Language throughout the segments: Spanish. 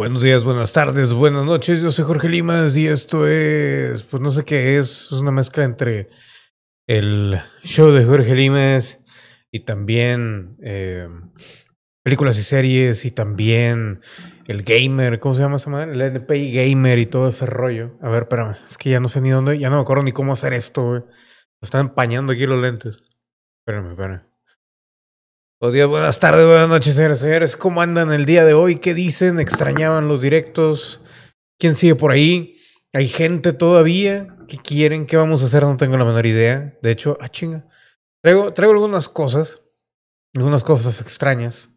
Buenos días, buenas tardes, buenas noches. Yo soy Jorge Limas y esto es, pues no sé qué es, es una mezcla entre el show de Jorge Limas y también eh, películas y series y también el gamer, ¿cómo se llama esa madre? El NPI gamer y todo ese rollo. A ver, espérame, es que ya no sé ni dónde, ya no me acuerdo ni cómo hacer esto, güey. Me están empañando aquí los lentes. Espérame, espérame. Buenas tardes, buenas noches, señores señores. ¿Cómo andan el día de hoy? ¿Qué dicen? ¿Extrañaban los directos? ¿Quién sigue por ahí? ¿Hay gente todavía? ¿Qué quieren? ¿Qué vamos a hacer? No tengo la menor idea. De hecho, ah, chinga. Traigo, traigo algunas cosas, algunas cosas extrañas.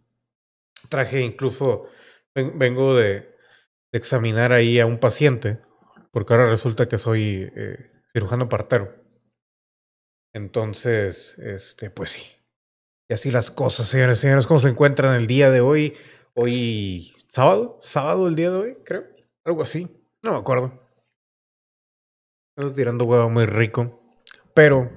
Traje incluso, ven- vengo de, de examinar ahí a un paciente, porque ahora resulta que soy eh, cirujano partero. Entonces, este, pues sí. Y así las cosas, señores y señores. ¿Cómo se encuentran el día de hoy? Hoy, sábado, sábado el día de hoy, creo. Algo así. No me acuerdo. Estoy tirando huevo muy rico. Pero,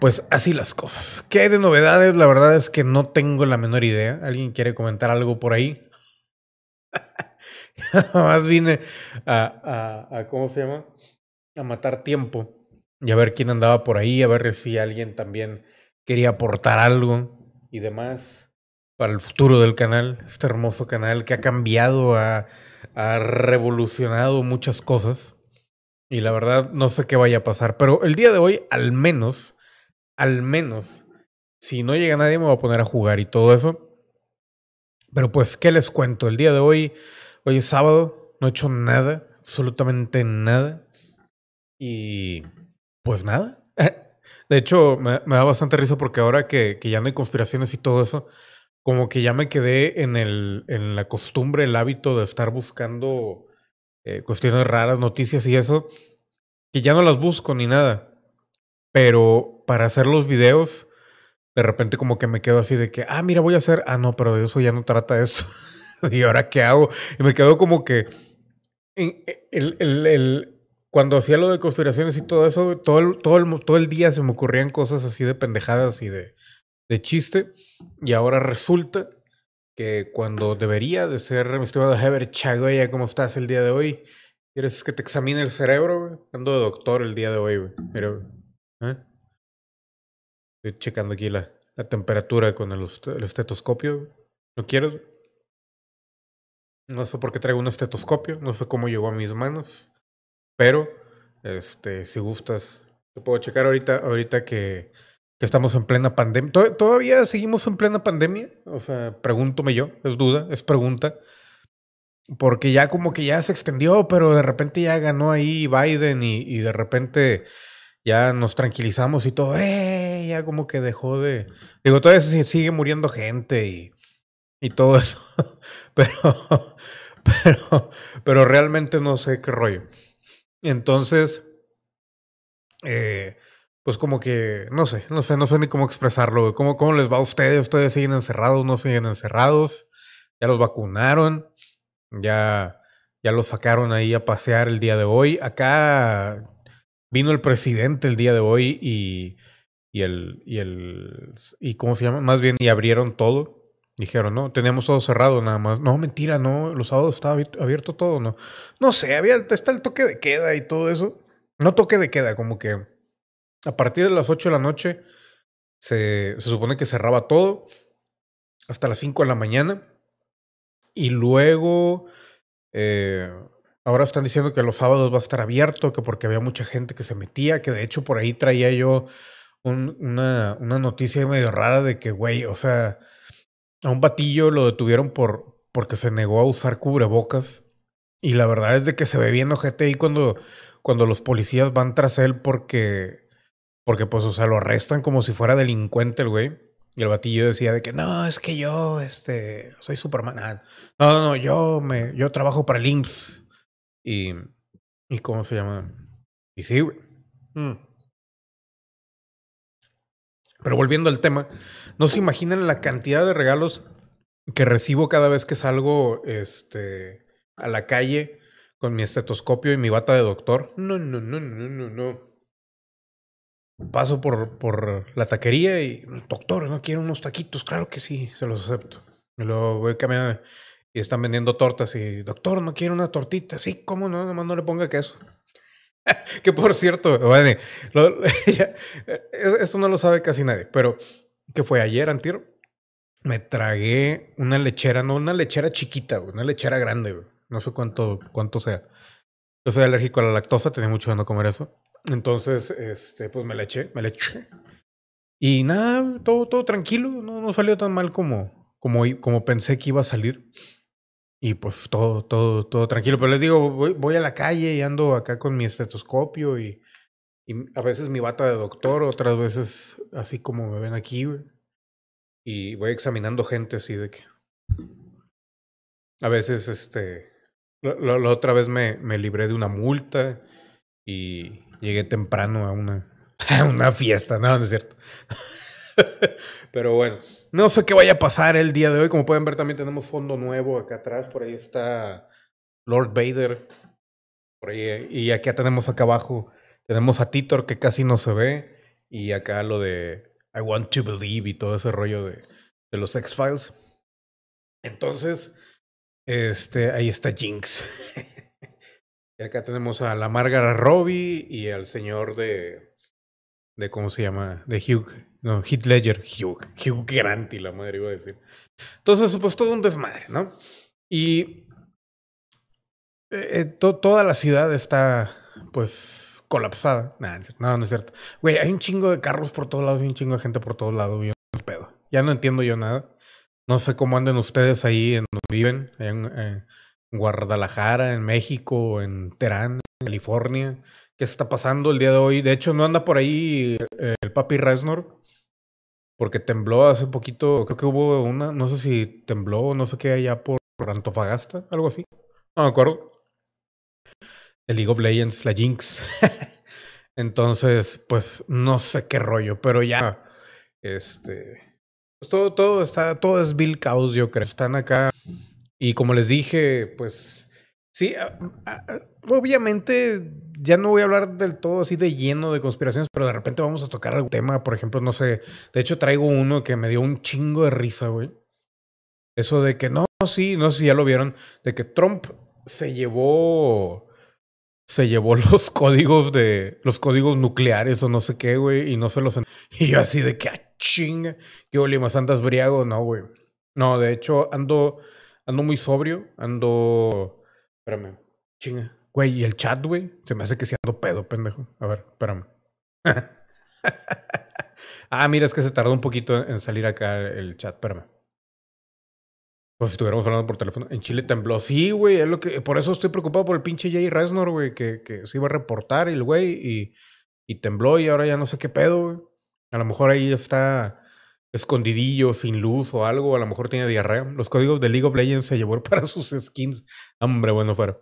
pues así las cosas. ¿Qué hay de novedades? La verdad es que no tengo la menor idea. ¿Alguien quiere comentar algo por ahí? Más vine a, a, a, ¿cómo se llama? A matar tiempo y a ver quién andaba por ahí, a ver si alguien también quería aportar algo y demás para el futuro del canal, este hermoso canal que ha cambiado, ha, revolucionado muchas cosas y la verdad no sé qué vaya a pasar, pero el día de hoy al menos, al menos, si no llega nadie me voy a poner a jugar y todo eso. Pero pues, ¿qué les cuento? El día de hoy, hoy es sábado, no he hecho nada, absolutamente nada. Y pues nada. De hecho, me, da bastante risa porque ahora que, que, ya no hay conspiraciones y todo eso, como que ya me quedé en, el, en la costumbre, el hábito de estar buscando eh, cuestiones raras, noticias y eso, que ya no las busco ni nada. Pero para hacer los videos, de repente como que me quedo así de que, ah, mira, voy a hacer, ah, no, pero eso ya no trata eso. ¿Y ahora qué hago? Y me quedo como que el, el, el, cuando hacía lo de conspiraciones y todo eso, todo el, todo el, todo el día se me ocurrían cosas así de pendejadas y de, de chiste. Y ahora resulta que cuando debería de ser, mi estimado Heber Chagoya, ¿cómo estás el día de hoy? ¿Quieres que te examine el cerebro? Güey? Ando de doctor el día de hoy, güey. Mira, ¿eh? Estoy checando aquí la, la temperatura con el, el estetoscopio. ¿No quieres? No sé por qué traigo un estetoscopio, no sé cómo llegó a mis manos, pero este, si gustas, te puedo checar ahorita, ahorita que, que estamos en plena pandemia. ¿Todavía seguimos en plena pandemia? O sea, pregúntome yo, es duda, es pregunta. Porque ya como que ya se extendió, pero de repente ya ganó ahí Biden y, y de repente ya nos tranquilizamos y todo, ¡eh! Ya como que dejó de... Digo, todavía se sigue muriendo gente y, y todo eso, pero, pero, pero realmente no sé qué rollo. Entonces, eh, pues como que, no sé, no sé, no sé ni cómo expresarlo. ¿Cómo, ¿Cómo les va a ustedes? ¿Ustedes siguen encerrados? ¿No siguen encerrados? ¿Ya los vacunaron? ¿Ya, ya los sacaron ahí a pasear el día de hoy? Acá vino el presidente el día de hoy y, y el, y el, y cómo se llama, más bien, y abrieron todo. Dijeron, no, teníamos todo cerrado nada más. No, mentira, no, los sábados estaba abierto todo, no. No sé, había, está el toque de queda y todo eso. No toque de queda, como que a partir de las 8 de la noche se, se supone que cerraba todo hasta las 5 de la mañana. Y luego, eh, ahora están diciendo que los sábados va a estar abierto, que porque había mucha gente que se metía, que de hecho por ahí traía yo un, una, una noticia medio rara de que, güey, o sea, a un batillo lo detuvieron por porque se negó a usar cubrebocas. Y la verdad es de que se ve bien ojete ahí cuando, cuando los policías van tras él porque, porque pues, o sea, lo arrestan como si fuera delincuente el güey. Y el batillo decía de que no, es que yo, este, soy Superman. Ah, no, no, no, yo me, yo trabajo para el IMSS. Y, y ¿cómo se llama? Y sí, güey. Mm. Pero volviendo al tema, no se imaginan la cantidad de regalos que recibo cada vez que salgo este, a la calle con mi estetoscopio y mi bata de doctor. No, no, no, no, no, no. Paso por, por la taquería y, doctor, ¿no quiere unos taquitos? Claro que sí, se los acepto. Y luego voy caminando y están vendiendo tortas y, doctor, ¿no quiere una tortita? Sí, ¿cómo no? Nomás no le ponga queso. que por cierto, esto no lo sabe casi nadie, pero que fue ayer, antier, me tragué una lechera, no una lechera chiquita, una lechera grande, no sé cuánto, cuánto sea. Yo soy alérgico a la lactosa, tenía mucho de comer eso. Entonces, este, pues me le eché, me le eché. Y nada, todo, todo tranquilo, no, no salió tan mal como, como, como pensé que iba a salir. Y pues todo, todo, todo tranquilo. Pero les digo, voy, voy a la calle y ando acá con mi estetoscopio y, y, a veces mi bata de doctor, otras veces así como me ven aquí, Y voy examinando gente así de que. A veces, este. La, otra vez me, me libré de una multa y llegué temprano a una, a una fiesta. No, no es cierto. Pero bueno, no sé qué vaya a pasar el día de hoy. Como pueden ver, también tenemos fondo nuevo acá atrás. Por ahí está Lord Vader. Por ahí, y acá tenemos acá abajo, tenemos a Titor que casi no se ve. Y acá lo de I Want to Believe y todo ese rollo de, de los X-Files. Entonces, este, ahí está Jinx. y acá tenemos a la Margaret Robbie y al señor de, de ¿cómo se llama? De Hugh, no, Heath Ledger, Hugh, Hugh Grant y la madre iba a decir. Entonces, pues todo un desmadre, ¿no? Y eh, eh toda la ciudad está, pues, colapsada. no, no es cierto. Güey, hay un chingo de carros por todos lados y un chingo de gente por todos lados. Yo no pedo. Ya no entiendo yo nada. No sé cómo anden ustedes ahí en donde viven, en Guadalajara, en México, en Terán, en California qué está pasando el día de hoy. De hecho, no anda por ahí eh, el papi Resnor, porque tembló hace poquito. Creo que hubo una, no sé si tembló, no sé qué, allá por Antofagasta, algo así. No me acuerdo. El League of Legends, la Jinx. Entonces, pues no sé qué rollo, pero ya, este, pues todo, todo está, todo es Bill Caos, yo creo. Están acá y como les dije, pues sí, obviamente ya no voy a hablar del todo así de lleno de conspiraciones, pero de repente vamos a tocar algún tema, por ejemplo, no sé, de hecho traigo uno que me dio un chingo de risa, güey. Eso de que no, sí, no sé si ya lo vieron, de que Trump se llevó se llevó los códigos de los códigos nucleares o no sé qué, güey, y no se los y yo así de que ah, chinga, que Olimas andas briago, no, güey. No, de hecho ando ando muy sobrio, ando espérame, chinga. Güey, y el chat, güey, se me hace que se ando pedo, pendejo. A ver, espérame. ah, mira, es que se tardó un poquito en salir acá el chat, espérame. Pues si estuviéramos hablando por teléfono. En Chile tembló. Sí, güey, es lo que. Por eso estoy preocupado por el pinche Jay Resnor, güey, que, que se iba a reportar el güey y, y tembló y ahora ya no sé qué pedo, güey. A lo mejor ahí está escondidillo, sin luz o algo. A lo mejor tiene diarrea. Los códigos de League of Legends se llevó para sus skins. Hombre, bueno, fuera.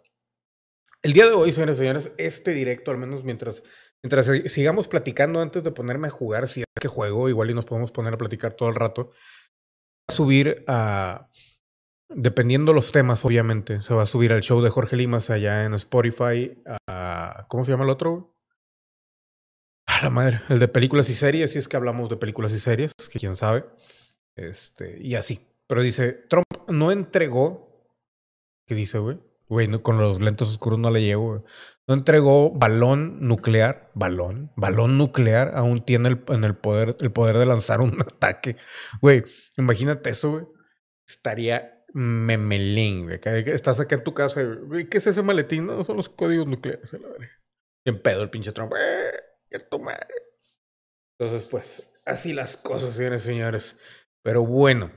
El día de hoy, señores y señores, este directo, al menos mientras, mientras sigamos platicando antes de ponerme a jugar, si es que juego, igual y nos podemos poner a platicar todo el rato, va a subir a, dependiendo los temas, obviamente, se va a subir al show de Jorge Limas allá en Spotify, a, ¿cómo se llama el otro? La madre, el de películas y series, si es que hablamos de películas y series, que quién sabe, este, y así. Pero dice, Trump no entregó, ¿qué dice, güey? Güey, con los lentes oscuros no le llego. No entregó balón nuclear. Balón. Balón nuclear aún tiene el, en el poder, el poder de lanzar un ataque. Güey, imagínate eso, güey. Estaría memelín, güey. Estás acá en tu casa, güey. ¿Qué es ese maletín? No, son los códigos nucleares. Bien pedo el pinche Trump. ¡Qué tu madre! Entonces, pues, así las cosas, señores señores. Pero bueno.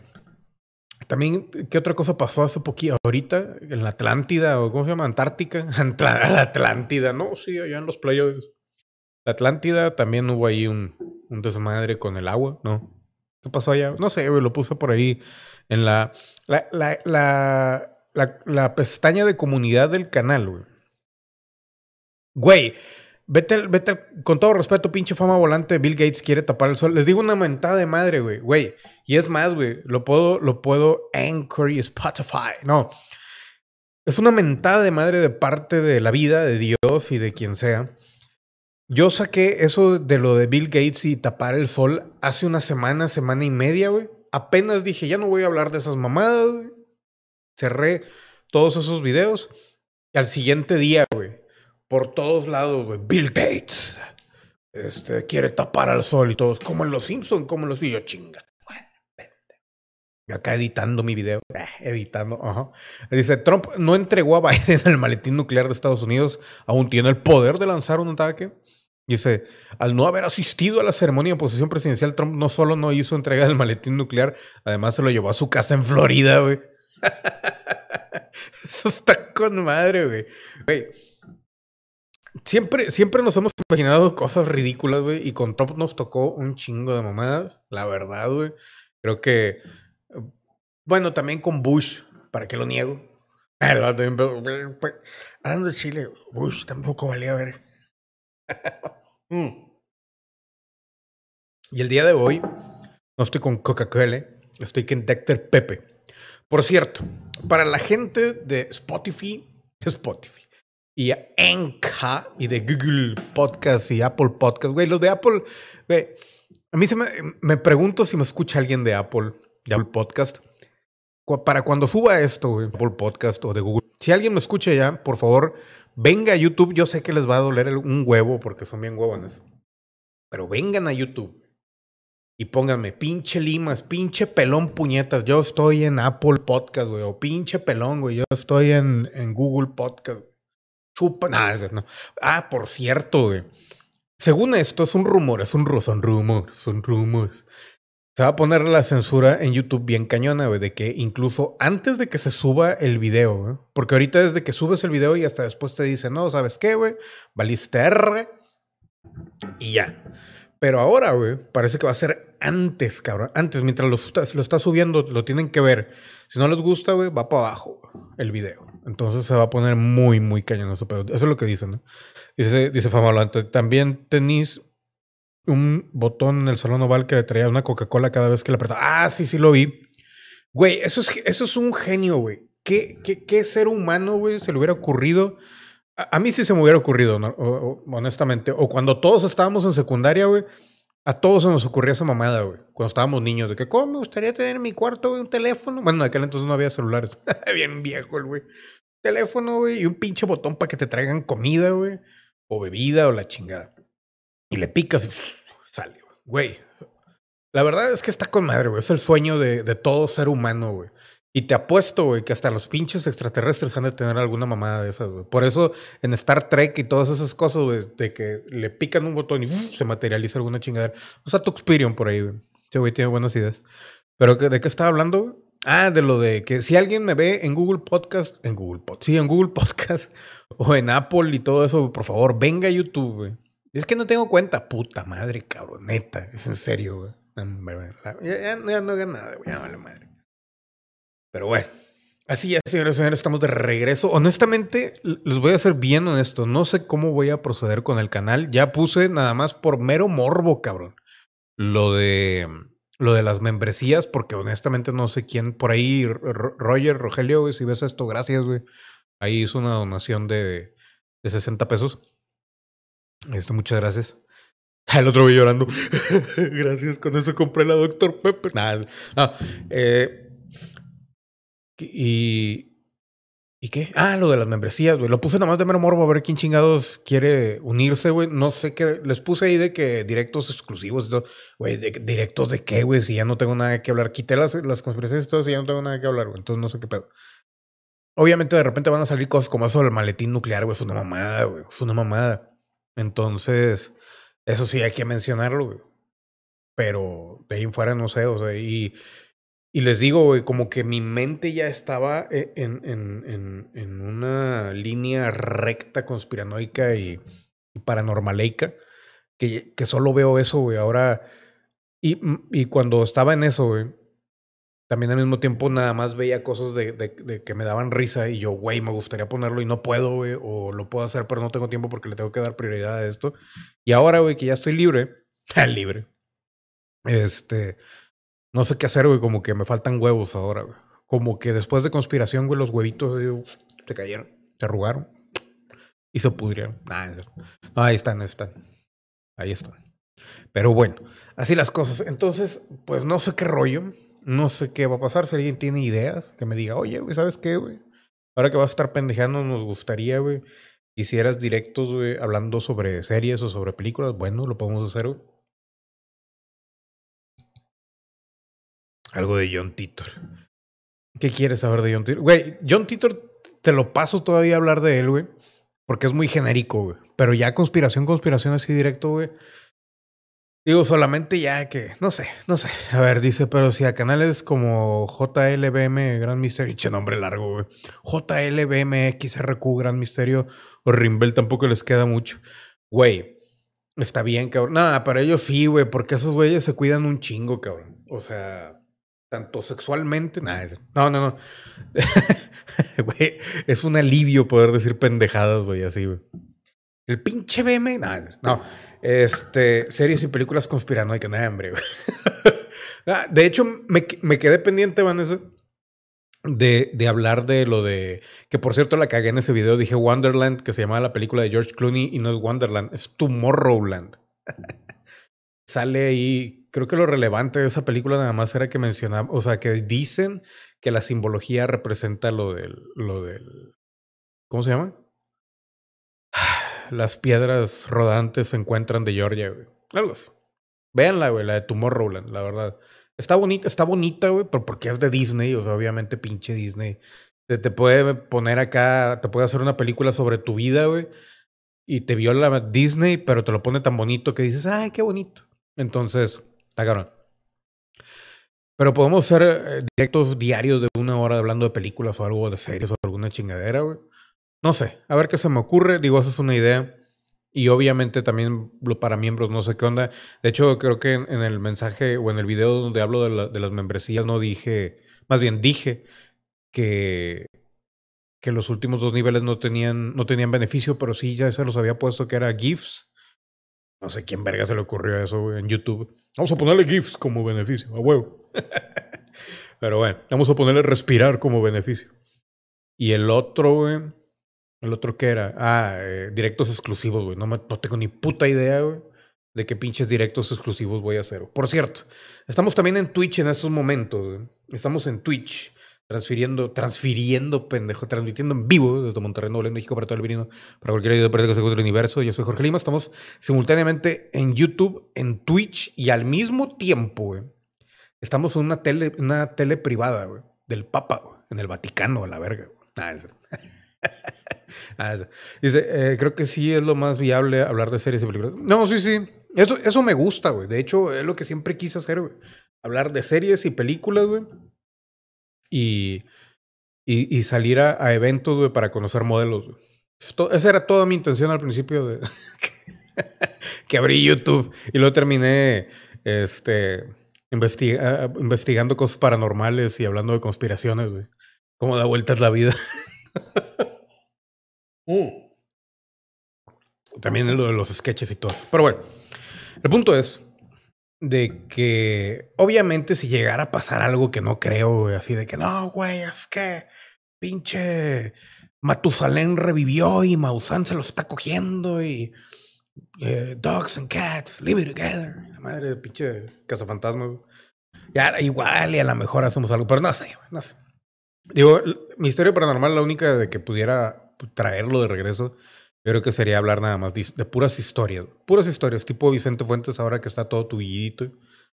También, ¿qué otra cosa pasó hace poquito? Ahorita, en la Atlántida, o ¿cómo se llama? Antártica. la Atlántida, no, sí, allá en los playos. La Atlántida también hubo ahí un, un desmadre con el agua, ¿no? ¿Qué pasó allá? No sé, lo puse por ahí en la, la, la, la, la pestaña de comunidad del canal, güey. Güey, Vete, vete, con todo respeto, pinche fama volante, Bill Gates quiere tapar el sol. Les digo una mentada de madre, güey. Güey. Y es más, güey. Lo puedo, lo puedo Anchor y Spotify. No. Es una mentada de madre de parte de la vida, de Dios y de quien sea. Yo saqué eso de lo de Bill Gates y tapar el sol hace una semana, semana y media, güey. apenas dije, ya no voy a hablar de esas mamadas. Cerré todos esos videos. Y al siguiente día, güey, por todos lados, güey, Bill Gates este, quiere tapar al sol y todos, como en los Simpsons, como en los videos, chinga. Y acá editando mi video, eh, editando, ajá. Dice, Trump no entregó a Biden el maletín nuclear de Estados Unidos, aún tiene el poder de lanzar un ataque. Dice, al no haber asistido a la ceremonia de posesión presidencial, Trump no solo no hizo entrega del maletín nuclear, además se lo llevó a su casa en Florida, güey. Eso está con madre, güey. Siempre, siempre nos hemos imaginado cosas ridículas, güey, y con Trump nos tocó un chingo de mamadas, la verdad, güey. Creo que, bueno, también con Bush, ¿para qué lo niego? Hablando de Chile, Bush tampoco valía ver. Mm. Y el día de hoy no estoy con Coca-Cola, estoy con Dr. Pepe. Por cierto, para la gente de Spotify, Spotify y Enka y de Google Podcast y Apple Podcast, güey, los de Apple, güey, a mí se me, me pregunto si me escucha alguien de Apple, de Apple Podcast. Para cuando suba esto, güey, Apple Podcast o de Google, si alguien me escucha ya, por favor, venga a YouTube. Yo sé que les va a doler un huevo porque son bien huevones. Pero vengan a YouTube y pónganme pinche limas, pinche pelón puñetas. Yo estoy en Apple Podcast, güey. O pinche pelón, güey. Yo estoy en, en Google Podcast. Chupa. No. Ah, por cierto, güey. Según esto, es un rumor, es un son rumores, son rumores. Se va a poner la censura en YouTube bien cañona, güey, de que incluso antes de que se suba el video, porque ahorita desde que subes el video y hasta después te dice, no, ¿sabes qué, güey? Valiste R y ya. Pero ahora, güey, parece que va a ser antes, cabrón. Antes, mientras lo, lo está subiendo, lo tienen que ver. Si no les gusta, güey, va para abajo el video. Entonces se va a poner muy, muy cañonoso. Pero eso es lo que dicen, ¿no? Dice, dice Famalante, también tenéis un botón en el salón oval que le traía una Coca-Cola cada vez que le apretaba. Ah, sí, sí lo vi. Güey, eso es, eso es un genio, güey. ¿Qué, qué, qué ser humano, güey, se le hubiera ocurrido? A, mí sí se me hubiera ocurrido, honestamente. O cuando todos estábamos en secundaria, güey, a todos se nos ocurría esa mamada, güey. Cuando estábamos niños, de que, ¿cómo me gustaría tener en mi cuarto, güey, un teléfono? Bueno, en aquel entonces no había celulares. Bien viejo el güey. Teléfono, güey, y un pinche botón para que te traigan comida, güey. O bebida o la chingada. Y le picas y sale, güey. La verdad es que está con madre, güey. Es el sueño de, de todo ser humano, güey. Y te apuesto, güey, que hasta los pinches extraterrestres han de tener alguna mamada de esas, güey. Por eso en Star Trek y todas esas cosas, güey, de que le pican un botón y se materializa alguna chingadera. O sea, Tuxperion por ahí, güey. Ese güey tiene buenas ideas. Pero ¿de qué estaba hablando, güey? Ah, de lo de que si alguien me ve en Google Podcast, en Google Podcast, sí, en Google Podcast o en Apple y todo eso, por favor, venga a YouTube, güey. Es que no tengo cuenta, puta madre, cabrón, neta, es en serio, güey. Ya, no hagan nada, güey, ya vale madre. Pero bueno, así ya, señores y señores, estamos de regreso. Honestamente, les voy a ser bien honesto. No sé cómo voy a proceder con el canal. Ya puse nada más por mero morbo, cabrón. Lo de lo de las membresías, porque honestamente no sé quién. Por ahí, Roger, Rogelio, güey, si ves esto, gracias, güey. Ahí hizo una donación de, de 60 pesos. Este, muchas gracias. El otro voy llorando. gracias, con eso compré la Dr. Pepper. Nada, no. Eh, y. ¿Y qué? Ah, lo de las membresías, güey. Lo puse nada más de mero morbo a ver quién chingados quiere unirse, güey. No sé qué. Les puse ahí de que directos exclusivos y. Güey, ¿directos de qué, güey? Si ya no tengo nada que hablar. Quité las, las conspiraciones y todo, si ya no tengo nada que hablar, güey. Entonces no sé qué pedo. Obviamente de repente van a salir cosas como eso del maletín nuclear, güey. Es una mamada, güey. Es una mamada. Entonces, eso sí hay que mencionarlo, güey. Pero de ahí en fuera no sé, o sea, y y les digo, güey, como que mi mente ya estaba eh, en, en, en, en una línea recta conspiranoica y, y paranormaleica, que, que solo veo eso, güey. Ahora, y, mm, y cuando estaba en eso, güey, también al mismo tiempo nada más veía cosas de, de, de, que me daban risa y yo, güey, me gustaría ponerlo y no puedo, güey, o lo puedo hacer pero no tengo tiempo porque le tengo que dar prioridad a esto. Y ahora, güey, que ya estoy libre, libre, este, no sé qué hacer, güey, como que me faltan huevos ahora, güey. Como que después de conspiración, güey, los huevitos se cayeron, se arrugaron y se pudrieron. No, ahí están, ahí están. Ahí están. Pero bueno, así las cosas. Entonces, pues no sé qué rollo. No sé qué va a pasar. Si alguien tiene ideas, que me diga, oye, güey, ¿sabes qué, güey? Ahora que vas a estar pendejando, nos gustaría, güey. Hicieras directos, güey, hablando sobre series o sobre películas. Bueno, lo podemos hacer, güey. Algo de John Titor. ¿Qué quieres saber de John Titor? Güey, John Titor te lo paso todavía a hablar de él, güey. Porque es muy genérico, güey. Pero ya conspiración, conspiración así directo, güey. Digo, solamente ya que, no sé, no sé. A ver, dice, pero si a canales como JLBM Gran Misterio, che nombre largo, güey. JLBM XRQ Gran Misterio o Rimbel tampoco les queda mucho. Güey, está bien, cabrón. Nada, para ellos sí, güey, porque esos güeyes se cuidan un chingo, cabrón. O sea, tanto sexualmente. Nada, no, no, no. güey, es un alivio poder decir pendejadas, güey, así, güey. El pinche BM. Nada, no. Este, series y películas conspiranoicas. Nada, hombre, güey. Ah, de hecho, me, me, quedé pendiente, Vanessa, de, de hablar de lo de. Que por cierto la cagué en ese video. Dije Wonderland, que se llamaba la película de George Clooney, y no es Wonderland, es Tomorrowland. Sale ahí creo que lo relevante de esa película nada más era que mencionaba, o sea, que dicen que la simbología representa lo del, lo del, ¿cómo se llama? Las piedras rodantes se encuentran de Georgia, güey. Algo así. Véanla, güey, la de Tomorrowland, la verdad. Está bonita, está bonita, güey, pero porque es de Disney, o sea, obviamente pinche Disney. Te, te puede poner acá, te puede hacer una película sobre tu vida, güey. Y te viola Disney, pero te lo pone tan bonito que dices, ay, qué bonito. Entonces, Pero podemos hacer eh, directos diarios de una hora hablando de películas o algo de series o alguna chingadera, güey. No sé, a ver qué se me ocurre. Digo, esa es una idea. Y obviamente también para miembros, no sé qué onda. De hecho, creo que en, el mensaje o en el video donde hablo de, de, las membresías, no dije, más bien dije que, que los últimos dos niveles no tenían, no tenían beneficio, pero sí ya se los había puesto que era GIFs no sé quién verga se le ocurrió eso en YouTube. Vamos a ponerle GIFs como beneficio, a huevo. Pero bueno, vamos a ponerle respirar como beneficio. Y el otro, güey. ¿El otro qué era? Ah, eh, directos exclusivos, güey. No, no tengo ni puta idea, güey, de qué pinches directos exclusivos voy a hacer. Por cierto, estamos también en Twitch en estos momentos, güey. Estamos en Twitch transfiriendo, transfiriendo, pendejo, transmitiendo en vivo desde Monterrey, Nuevo León, México, para todo el virino, para cualquier idea que se del universo. Yo soy Jorge Lima, estamos simultáneamente en YouTube, en Twitch y al mismo tiempo, güey, estamos en una tele, una tele privada, güey, del Papa, en el Vaticano, a la verga, güey. Dice, eh, creo que sí es lo más viable hablar de series y películas. No, sí, sí. Eso, eso me gusta, güey. De hecho, es lo que siempre quise hacer, güey. Hablar de series y películas, güey y, y, salir a, eventos, para conocer modelos, esa era toda mi intención al principio de que abrí YouTube y luego terminé este, investigando cosas paranormales y hablando de conspiraciones, güey. Cómo da vueltas la vida. Mm. También lo de los sketches y todo. Pero bueno, el punto es de que obviamente si llegara a pasar algo que no creo, así de que no, güey, es que pinche Matusalén revivió y Maussan se lo está cogiendo y eh, dogs and cats live together. La madre de pinche cazafantasmas. Ya igual y a lo mejor hacemos algo, pero no sé, no sé. Digo, Misterio Paranormal, la única de que pudiera traerlo de regreso creo que sería hablar nada más de, puras historias. Puras historias, tipo Vicente Fuentes, ahora que está todo tullidito.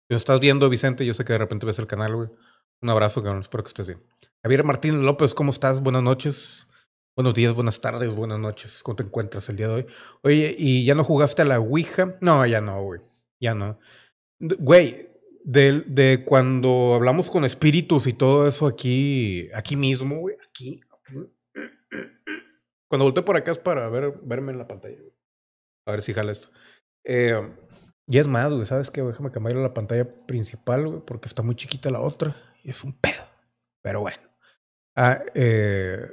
Si estás viendo, Vicente, yo sé que de repente ves el canal, güey. Un abrazo, cabrón. Espero que estés bien. Javier Martínez López, ¿cómo estás? Buenas noches. Buenos días, buenas tardes, buenas noches. ¿Cómo te encuentras el día de hoy? Oye, ¿y ya no jugaste a la Ouija? No, ya no, güey. Ya no. Güey, de, de cuando hablamos con espíritus y todo eso aquí, aquí mismo, güey. Aquí, cuando volteé por acá es para ver, verme en la pantalla. A ver si jala esto. Eh, y es más, güey, ¿sabes qué? Déjame cambiar la pantalla principal, güey, porque está muy chiquita la otra. Y es un pedo. Pero bueno. Ah, eh,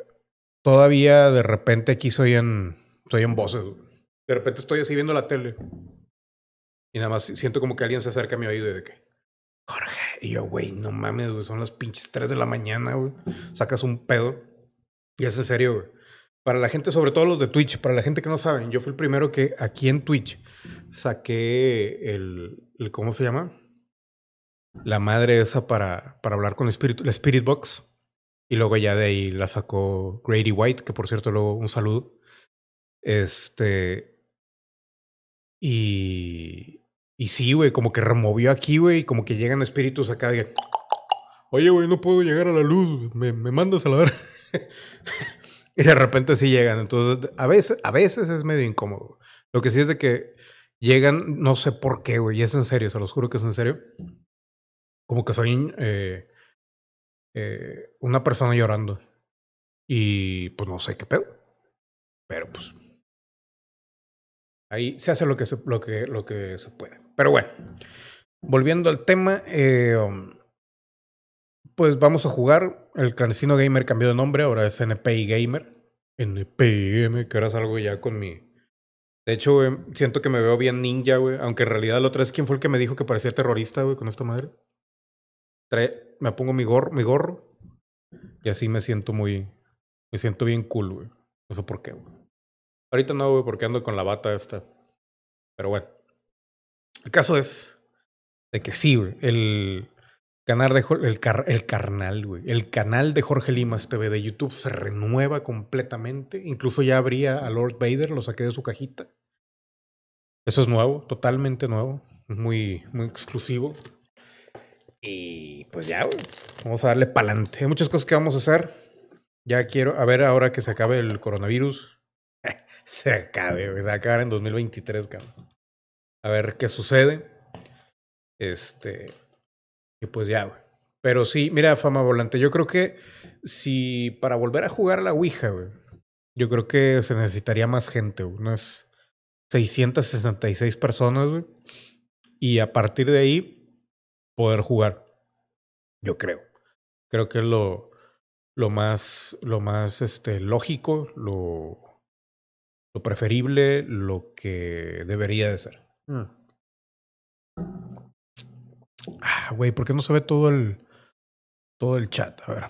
todavía de repente aquí soy en, soy en voces. De repente estoy así viendo la tele. Y nada más siento como que alguien se acerca a mi oído y de que, Jorge. Y yo, güey, no mames, güey, son las pinches 3 de la mañana, güey. Sacas un pedo. Y es en serio, güey. Para la gente, sobre todo los de Twitch, para la gente que no saben, yo fui el primero que aquí en Twitch saqué el, ¿cómo se llama? la madre esa para, para hablar con Spirit, la Spirit Box. Y luego ya de ahí la sacó Grady White, que por cierto, luego un saludo. Este. Y. Y sí, güey, como que removió aquí, güey, como que llegan espíritus acá. Oye, güey, no puedo llegar a la luz, me, me mandas a la ver. y de repente sí llegan. Entonces, a veces, a veces es medio incómodo. Lo que sí es de que llegan, no sé por qué, güey, y es en serio, se los juro que es en serio. Como que soy eh, eh, una persona llorando. Y pues no sé qué pedo. Pero pues. Ahí se hace lo que se, lo que, lo que se puede. Pero bueno, volviendo al tema, eh, um, pues vamos a jugar. El clandestino gamer cambió de nombre, ahora es NPI Gamer. NPM, que ahora salgo ya con mi. De hecho, güey, siento que me veo bien ninja, güey. Aunque en realidad la otra vez, ¿quién fue el que me dijo que parecía terrorista, güey, con esta madre? me pongo mi gorro, mi gorro. Y así me siento muy. Me siento bien cool, güey. No sé por qué, güey. Ahorita no, güey, porque ando con la bata esta. Pero bueno. El caso es de que sí, güey. El canal el, el carnal, güey. El canal de Jorge Limas TV de YouTube se renueva completamente. Incluso ya abría a Lord Vader, lo saqué de su cajita. Eso es nuevo, totalmente nuevo. Muy, muy exclusivo. Y pues ya, güey. Vamos a darle pa'lante. Hay muchas cosas que vamos a hacer. Ya quiero, a ver, ahora que se acabe el coronavirus. se acabe, güey. Se va a acabar en 2023, cabrón. A ver qué sucede. Este. Y pues ya, güey. Pero sí, mira, fama volante. Yo creo que si para volver a jugar a la Ouija, güey. Yo creo que se necesitaría más gente, güey. Unas 666 personas, güey. Y a partir de ahí, poder jugar. Yo creo. Creo que es lo, lo más, lo más este, lógico, lo, lo preferible, lo que debería de ser. Mm. Ah, güey, ¿por qué no se ve todo el, todo el chat? A ver.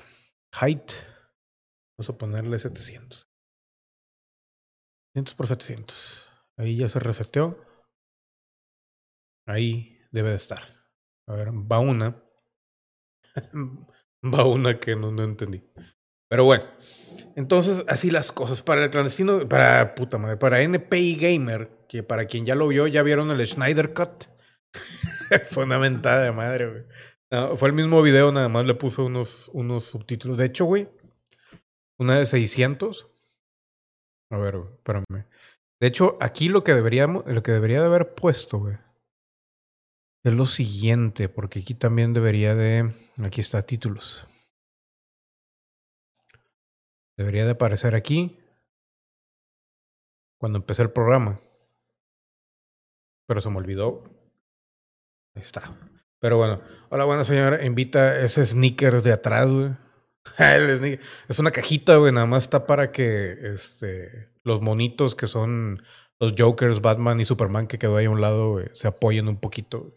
Height. Vamos a ponerle 700. 700 por 700. Ahí ya se reseteó. Ahí debe de estar. A ver, va una. va una que no, no entendí. Pero bueno, entonces así las cosas. Para el clandestino, para puta madre, para NPI Gamer, que para quien ya lo vio, ya vieron el Schneider Cut. fue una mentada de madre, güey. fue el mismo video, nada más le puso unos, unos subtítulos. De hecho, güey, una de 600. A ver, espérame. De hecho, aquí lo que deberíamos, lo que debería de haber puesto, güey, es lo siguiente, porque aquí también debería de... Aquí está títulos. Debería de aparecer aquí cuando empecé el programa. Pero se me olvidó. Ahí está. Pero bueno. Hola, buena señora. Invita ese sneaker de atrás, güey. es una cajita, güey. Nada más está para que este, los monitos que son los Jokers, Batman y Superman que quedó ahí a un lado, se apoyen un poquito.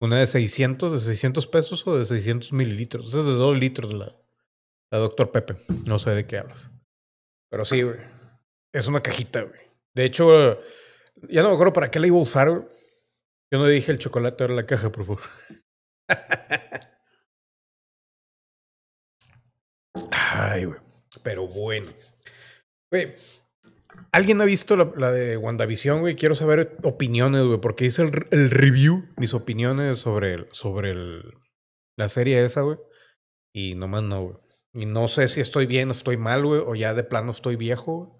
Una de 600, de 600 pesos o de 600 mililitros. Esa es de 2 litros la, la Doctor Pepe. No sé de qué hablas. Pero sí, güey. Es una cajita, güey. De hecho, ya no me acuerdo para qué la iba a usar. Yo no dije el chocolate, ahora la caja, por favor. Ay, güey. Pero bueno. Güey, ¿Alguien ha visto la, de WandaVision, güey? Quiero saber opiniones, güey, porque hice el, review, mis opiniones sobre, sobre el, la serie esa, güey. Y nomás no, güey. Y no sé si estoy bien o estoy mal, güey, o ya de plano estoy viejo.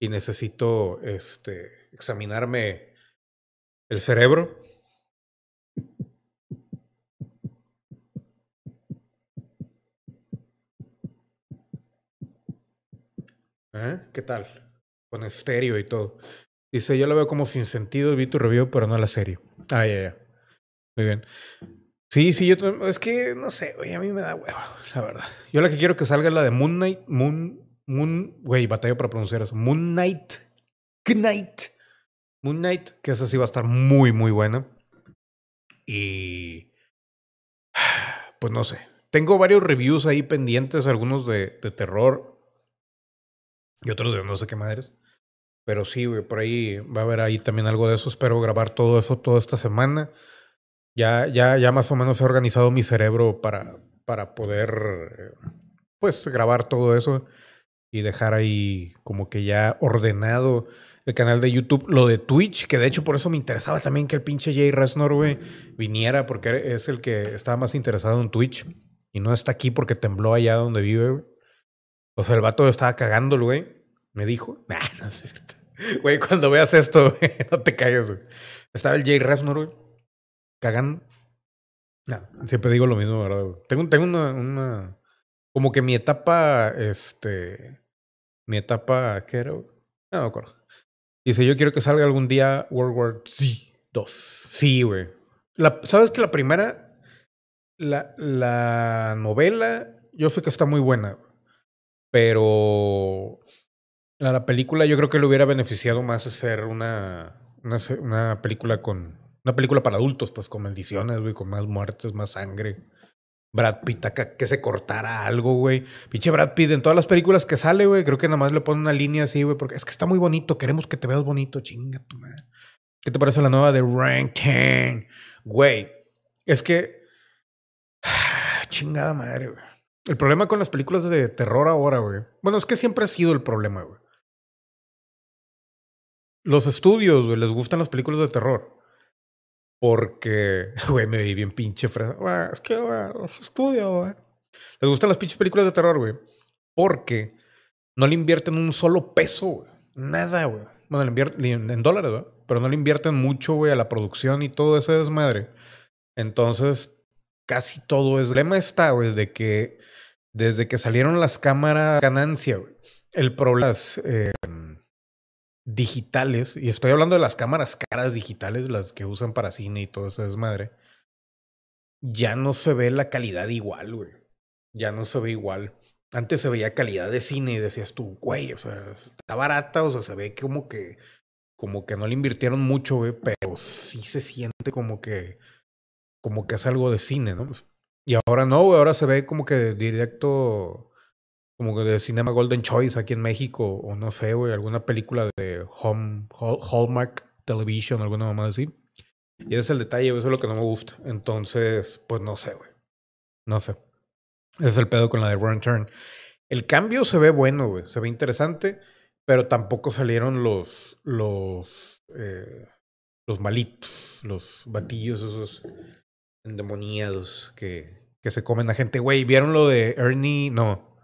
Y necesito, este, examinarme el cerebro. ¿Eh? ¿Qué tal? con estéreo y todo. Dice, yo lo veo como sin sentido, vi tu review, pero no la serie. Ah, ya, ya. Muy bien. Sí, sí, yo es que no sé, güey, a mí me da huevo, la verdad. Yo la que quiero que salga es la de Moon Knight, Moon, Moon, güey, batalla para pronunciar eso. Moon Knight, Knight, Moon Knight, que esa sí va a estar muy, muy buena. Y, pues no sé. Tengo varios reviews ahí pendientes, algunos de, de terror y otros de no sé qué madres. Pero sí, güey, por ahí va a haber ahí también algo de eso. Espero grabar todo eso toda esta semana. Ya, ya, ya más o menos he organizado mi cerebro para, para poder, pues, grabar todo eso y dejar ahí como que ya ordenado el canal de YouTube, lo de Twitch, que de hecho por eso me interesaba también que el pinche Jay Resnor, güey, viniera, porque es el que estaba más interesado en Twitch y no está aquí porque tembló allá donde vive, güey. O sea, el vato estaba cagándolo, güey. Me dijo. Güey, cuando veas esto, güey, no te caigas, güey. Estaba el Jay Resnor, güey. Cagando. No, siempre digo lo mismo, ¿verdad? Güey? Tengo, una, una. Como que mi etapa, este. Mi etapa, ¿qué era? No me acuerdo. Dice, yo quiero que salga algún día World War Z 2. Sí, güey. ¿Sabes que la primera, la, la novela, yo sé que está muy buena, pero la, la película yo creo que le hubiera beneficiado más hacer una, una, una película con, una película para adultos, pues con maldiciones, güey, con más muertes, más sangre. Brad Pitt acá que se cortara algo, güey. Pinche Brad Pitt en todas las películas que sale, güey. Creo que nada más le pone una línea así, güey. Porque es que está muy bonito. Queremos que te veas bonito. Chinga tu madre. ¿Qué te parece la nueva de Rank 10? Güey. Es que. Chingada madre, güey. El problema con las películas de terror ahora, güey. Bueno, es que siempre ha sido el problema, güey. Los estudios, güey, les gustan las películas de terror. Porque, güey, me vi bien pinche fresa. es que, güey, estudio, güey. Les gustan las pinches películas de terror, güey. Porque no le invierten un solo peso, güey. Nada, güey. Bueno, le invierten en dólares, güey. Pero no le invierten mucho, güey, a la producción y todo ese desmadre. Entonces, casi todo es. El problema está, güey, de que desde que salieron las cámaras ganancia, güey. El problema es. Eh, digitales, y estoy hablando de las cámaras caras digitales, las que usan para cine y todo eso desmadre, ya no se ve la calidad igual, güey. Ya no se ve igual. Antes se veía calidad de cine y decías tú, güey, o sea, está barata, o sea, se ve como que, como que no le invirtieron mucho, güey, pero sí se siente como que, como que es algo de cine, ¿no? Y ahora no, güey, ahora se ve como que directo como de Cinema Golden Choice aquí en México, o no sé, güey, alguna película de Home, Hallmark Television, alguna mamá así. Y ese es el detalle, eso es lo que no me gusta. Entonces, pues no sé, güey. No sé. Ese es el pedo con la de Run Turn. El cambio se ve bueno, güey. Se ve interesante, pero tampoco salieron los, los, eh, los malitos, los batillos esos endemoniados que, que se comen a gente. Güey, ¿vieron lo de Ernie? No.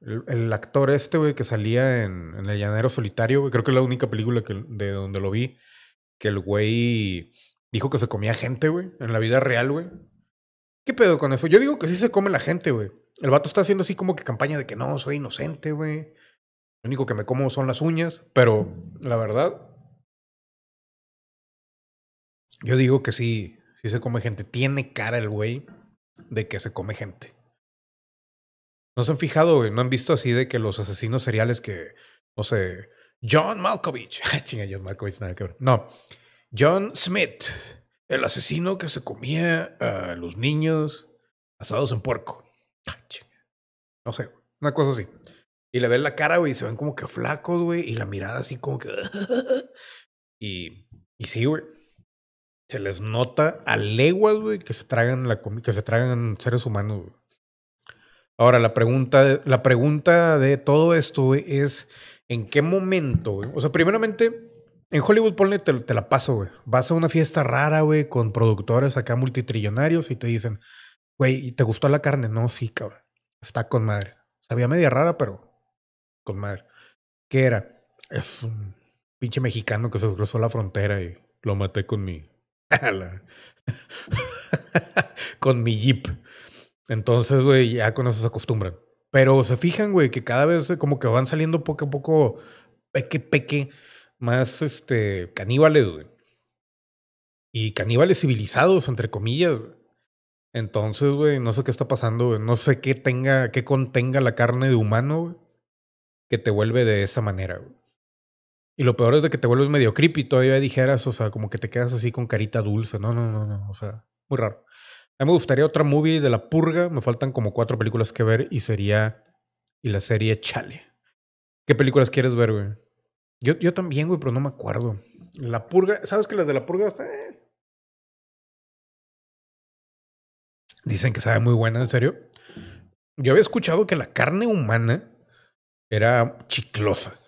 El, actor este, güey, que salía en, El Llanero Solitario, güey, creo que es la única película que, de donde lo vi, que el güey dijo que se comía gente, güey, en la vida real, güey. ¿Qué pedo con eso? Yo digo que sí se come la gente, güey. El vato está haciendo así como que campaña de que no, soy inocente, güey. Lo único que me como son las uñas, pero la verdad, yo digo que sí, sí se come gente. Tiene cara el güey de que se come gente. ¿No se han fijado, güey? ¿No han visto así de que los asesinos seriales que, no sé, John Malkovich, chinga, John Malkovich, nada que ver. No, John Smith, el asesino que se comía a los niños asados en puerco. No sé, una cosa así. Y le ven la cara, güey, y se ven como que flacos, güey, y la mirada así como que... y, y sí, güey. Se les nota a leguas, güey, que se tragan la que se tragan seres humanos, güey. Ahora, la pregunta, la pregunta de todo esto es, ¿en qué momento? O sea, primeramente, en Hollywood, ponle, te, te la paso, güey. Vas a una fiesta rara, güey, con productores acá multitrillonarios y te dicen, güey, ¿te gustó la carne? No, sí, cabrón. Está con madre. Sabía media rara, pero con madre. ¿Qué era? Es un pinche mexicano que se cruzó la frontera y lo maté con mi... con mi jeep. Entonces, güey, ya con eso se acostumbran. Pero se fijan, güey, que cada vez como que van saliendo poco a poco, peque, peque, más este, caníbales, güey. Y caníbales civilizados, entre comillas. Entonces, güey, no sé qué está pasando, güey. No sé qué tenga, qué contenga la carne de humano, güey, que te vuelve de esa manera, güey. Y lo peor es de que te vuelves medio creepy, todavía dijeras, o sea, como que te quedas así con carita dulce. No, no, no, no, o sea, muy raro. A mí me gustaría otra movie de La Purga. Me faltan como cuatro películas que ver y sería. Y la serie Chale. ¿Qué películas quieres ver, güey? Yo, yo también, güey, pero no me acuerdo. La Purga. ¿Sabes que las de La Purga? Eh. Dicen que sabe muy buena, en serio. Yo había escuchado que la carne humana era chiclosa.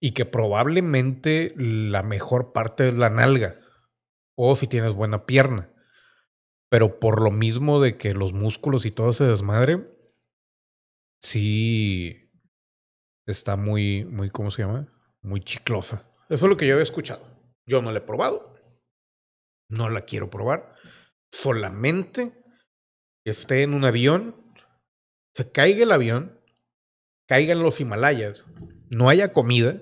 Y que probablemente la mejor parte es la nalga. O si tienes buena pierna. Pero por lo mismo de que los músculos y todo se desmadre, sí está muy, muy, ¿cómo se llama? Muy chiclosa. Eso es lo que yo había escuchado. Yo no la he probado. No la quiero probar. Solamente esté en un avión, se caiga el avión, caigan los Himalayas, no haya comida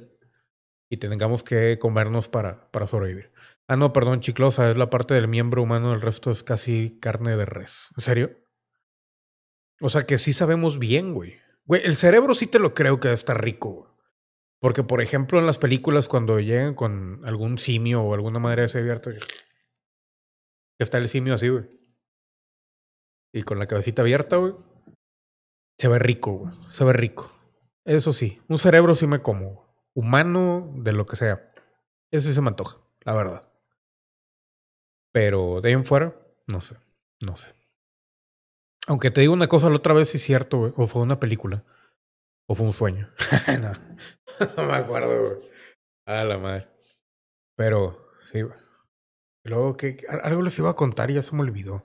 y tengamos que comernos para, para sobrevivir. Ah, no, perdón, chiclosa, es la parte del miembro humano, el resto es casi carne de res. ¿En serio? O sea que sí sabemos bien, güey. Güey, el cerebro sí te lo creo que está rico, güey. Porque, por ejemplo, en las películas, cuando llegan con algún simio o alguna madre de ese abierto, está el simio así, güey. Y con la cabecita abierta, güey. Se ve rico, güey. Se ve rico. Eso sí, un cerebro sí me como. Humano, de lo que sea. Ese se me antoja, la verdad. Pero de ahí en fuera, no sé. No sé. Aunque te digo una cosa, la otra vez sí es cierto, güey. O fue una película. O fue un sueño. no. no me acuerdo, güey. A la madre. Pero, sí, güey. Luego que algo les iba a contar y ya se me olvidó.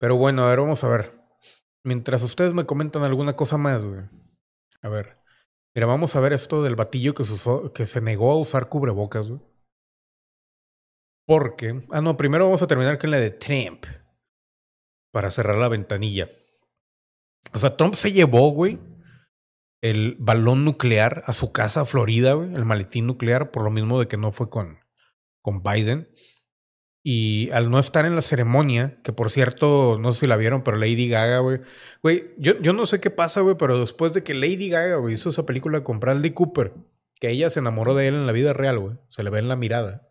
Pero bueno, a ver, vamos a ver. Mientras ustedes me comentan alguna cosa más, güey. A ver. Mira, vamos a ver esto del batillo que se, usó, que se negó a usar cubrebocas, güey. Porque. Ah, no, primero vamos a terminar con la de Trump. Para cerrar la ventanilla. O sea, Trump se llevó, güey, el balón nuclear a su casa, Florida, güey, el maletín nuclear, por lo mismo de que no fue con, con Biden. Y al no estar en la ceremonia, que por cierto, no sé si la vieron, pero Lady Gaga, güey. Güey, yo, yo no sé qué pasa, güey, pero después de que Lady Gaga, hizo esa película con Bradley Cooper, que ella se enamoró de él en la vida real, güey. Se le ve en la mirada.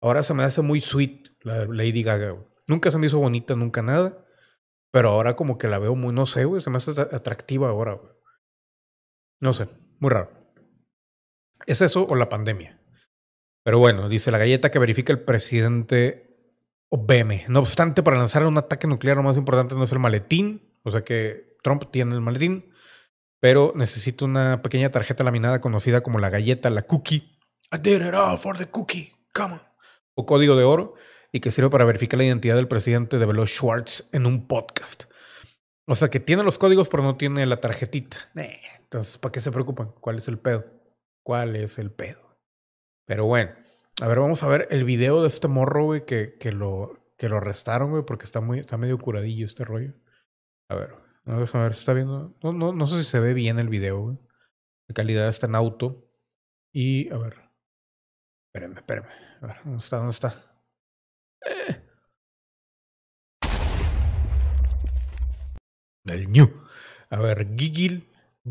Ahora se me hace muy sweet la Lady Gaga. Nunca se me hizo bonita, nunca nada. Pero ahora como que la veo muy, no sé, güey, se me hace atractiva ahora, güey. No sé, muy raro. ¿Es eso o la pandemia? Pero bueno, dice la galleta que verifica el presidente Obeme. No obstante, para lanzar un ataque nuclear lo más importante no es el maletín, o sea que Trump tiene el maletín, pero necesita una pequeña tarjeta laminada conocida como la galleta, la cookie. I did it all for the cookie, come on. O código de oro y que sirve para verificar la identidad del presidente de Velo Schwartz en un podcast. O sea que tiene los códigos, pero no tiene la tarjetita. entonces, ¿para qué se preocupan? ¿Cuál es el pedo? ¿Cuál es el pedo? Pero bueno, a ver, vamos a ver el video de este morro, güey, que, que, lo, que lo arrestaron, güey, porque está, muy, está medio curadillo este rollo. A ver, no, déjame ver está viendo. No, sé si se ve bien el video. La calidad está en auto. Y, a ver. Espérenme, espérenme. A ver, ¿dónde está? ¿Dónde está? Eh. El ñu. A ver, Gigil.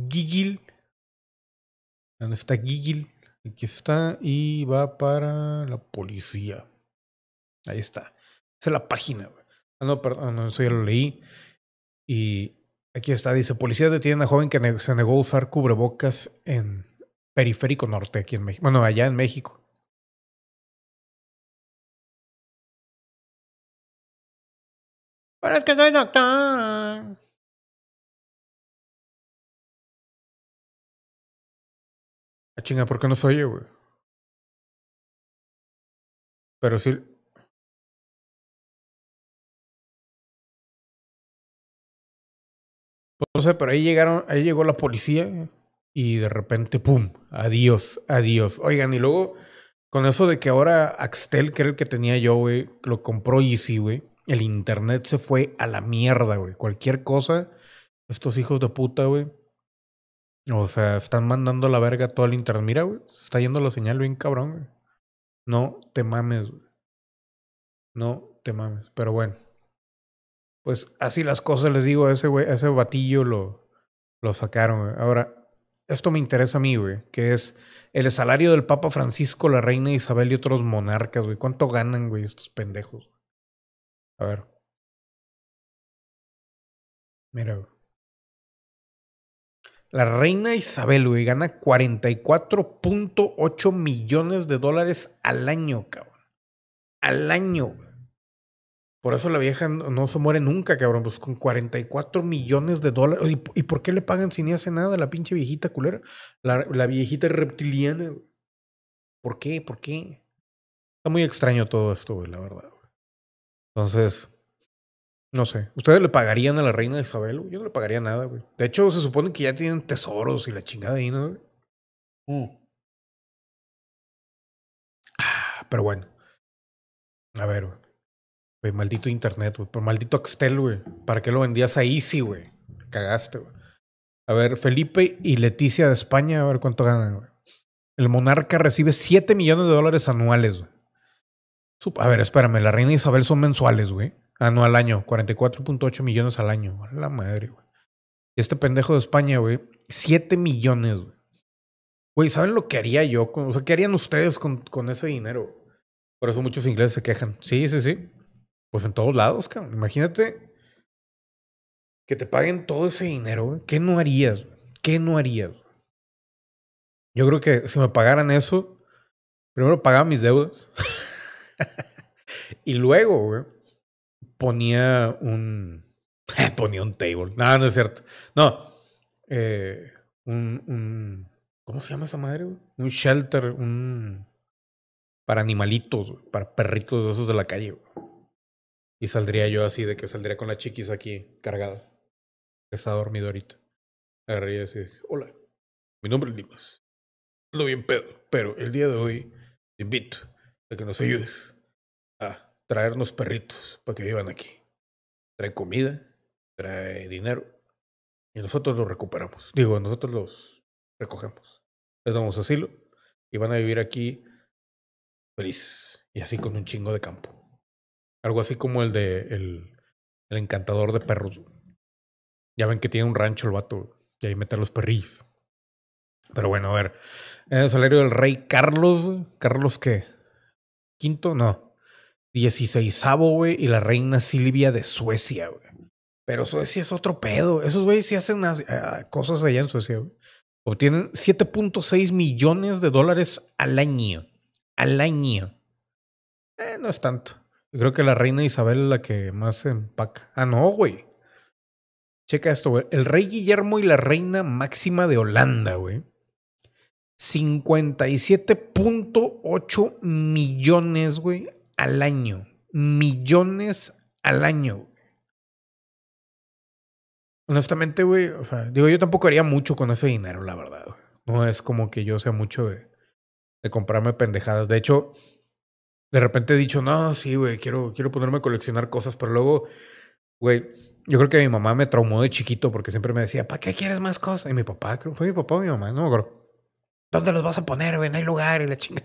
Gigil. ¿Dónde está Gigil? Aquí está y va para la policía. Ahí está. Esa es la página. Ah, no, perdón, no, eso ya lo leí. Y aquí está, dice, policías detienen a joven que se negó a usar cubrebocas en Periférico Norte, aquí en México. Bueno, allá en México. Para que soy doctor. Ah, chinga, ¿por qué no soy yo, güey? Pero sí. Pues no sé, pero ahí llegaron, ahí llegó la policía y de repente, ¡pum! Adiós, adiós. Oigan, y luego, con eso de que ahora Axtel, que era el que tenía yo, güey, lo compró Easy, güey. El internet se fue a la mierda, güey. Cualquier cosa, estos hijos de puta, güey o sea, están mandando la verga todo el internet. Mira, güey, se está yendo la señal bien cabrón, güey. No te mames, güey. No te mames. Pero bueno. Pues así las cosas, les digo, ese güey, ese batillo lo, lo sacaron, güey. Ahora, esto me interesa a mí, güey, que es el salario del Papa Francisco, la Reina Isabel y otros monarcas, güey. ¿Cuánto ganan, güey, estos pendejos? A ver. Mira, güey. La reina Isabel, güey, gana 44.8 millones de dólares al año, cabrón. Al año, güey. Por eso la vieja no se muere nunca, cabrón. Pues con 44 millones de dólares. ¿Y, por qué le pagan si ni hace nada la pinche viejita culera? La, la viejita reptiliana. ¿Por qué? ¿Por qué? Está muy extraño todo esto, güey, la verdad. Entonces, no sé. ¿Ustedes le pagarían a la reina Isabel? Yo no le pagaría nada, güey. De hecho, se supone que ya tienen tesoros y la chingada ahí, ¿no? Mm. Ah, pero bueno. A ver, güey. maldito internet, güey. Por maldito Axtel, güey. ¿Para qué lo vendías a Easy, güey? Cagaste, güey. A ver, Felipe y Leticia de España, a ver cuánto ganan, güey. El monarca recibe 7 millones de dólares anuales, güey. A ver, espérame, la reina Isabel son mensuales, güey. Ah, no, al año. 44.8 millones al año. La madre, güey. Y este pendejo de España, güey. 7 millones, güey. Güey, ¿saben lo que haría yo? O sea, ¿qué harían ustedes con, con ese dinero? Por eso muchos ingleses se quejan. Sí, sí, sí. Pues en todos lados, cabrón. Imagínate que te paguen todo ese dinero, güey. ¿Qué no harías? ¿Qué no harías? Yo creo que si me pagaran eso, primero pagaba mis deudas. y luego, ponía un. ponía un table. No, no es cierto. No. Eh, un, un. ¿Cómo se llama esa madre? Un shelter, un. Para animalitos, para perritos de esos de la calle. Y saldría yo así, de que saldría con la chiquis aquí cargada. Está dormido ahorita. Agarraría así, hola, mi nombre es Limas. Lo bien pedo, pero el día de hoy te invito a que nos ayudes a traernos perritos para que vivan aquí. Trae comida, trae dinero y nosotros los recuperamos. Digo, nosotros los recogemos. Les damos asilo y van a vivir aquí felices y así con un chingo de campo. Algo así como el de el, el encantador de perros. Ya ven que tiene un rancho el vato y ahí mete a los perrillos. Pero bueno, a ver. El salario del rey Carlos, ¿Carlos qué? ¿Quinto? No. Dieciséisavo, güey, y la reina Silvia de Suecia, güey. Pero Suecia es otro pedo. Esos güeyes sí hacen ah, cosas allá en Suecia, güey. Obtienen 7.6 millones de dólares al año. Al año. Eh, no es tanto. Yo creo que la reina Isabel es la que más empaca. Ah, no, güey. Checa esto, güey. El rey Guillermo y la reina máxima de Holanda, güey. 57.8 millones, güey, al año. Millones al año. Honestamente, güey, o sea, digo, yo tampoco haría mucho con ese dinero, la verdad. No es como que yo sea mucho de, comprarme pendejadas. De hecho, de repente he dicho, no, sí, güey, quiero, quiero ponerme a coleccionar cosas, pero luego, güey, yo creo que mi mamá me traumó de chiquito porque siempre me decía, ¿para qué quieres más cosas? Y mi papá, creo, fue mi papá o mi mamá, no me acuerdo. ¿Dónde los vas a poner, güey? No hay lugar y la chinga.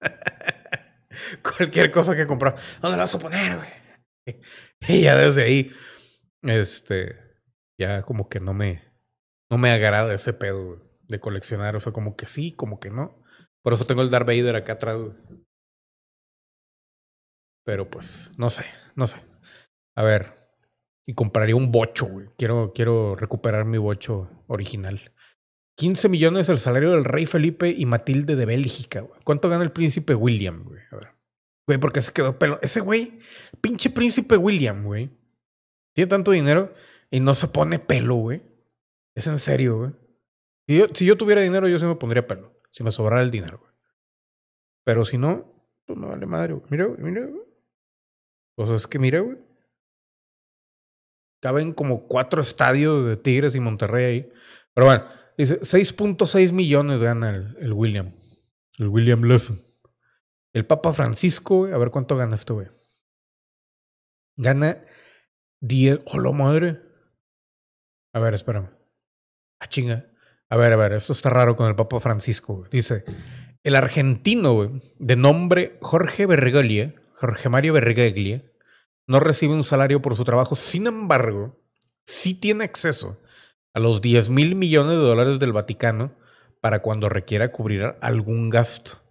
Cualquier cosa que comprar. ¿Dónde los vas a poner, güey? Y ya desde ahí, este, ya como que no me, no me agrada ese pedo de coleccionar. O sea, como que sí, como que no. Por eso tengo el Darth Vader acá atrás, güey. Pero pues, no sé, no sé. A ver, y compraría un bocho, güey. Quiero, quiero recuperar mi bocho original. 15 millones el salario del rey Felipe y Matilde de Bélgica, güey. ¿Cuánto gana el príncipe William, güey? A ver. Güey, porque se quedó pelo. Ese güey, pinche príncipe William, güey. Tiene tanto dinero y no se pone pelo, güey. Es en serio, güey. Si yo, tuviera dinero, yo sí me pondría pelo. Si me sobrara el dinero, güey. Pero si no, pues me vale madre, güey. Mira, güey, mira, güey. Pues es que mira, güey. Caben como cuatro estadios de Tigres y Monterrey ahí. Pero bueno, Dice, 6.6 millones gana el, William. El William Lesson. El Papa Francisco, a ver cuánto gana este güey. Gana 10. ¡Hola madre! A ver, espérame. Ah, chinga. A ver, a ver, esto está raro con el Papa Francisco. Dice, el argentino, güey, de nombre Jorge Berreglia, Jorge Mario Berreglia, no recibe un salario por su trabajo. Sin embargo, sí tiene acceso a los 10 mil millones de dólares del Vaticano para cuando requiera cubrir algún gasto.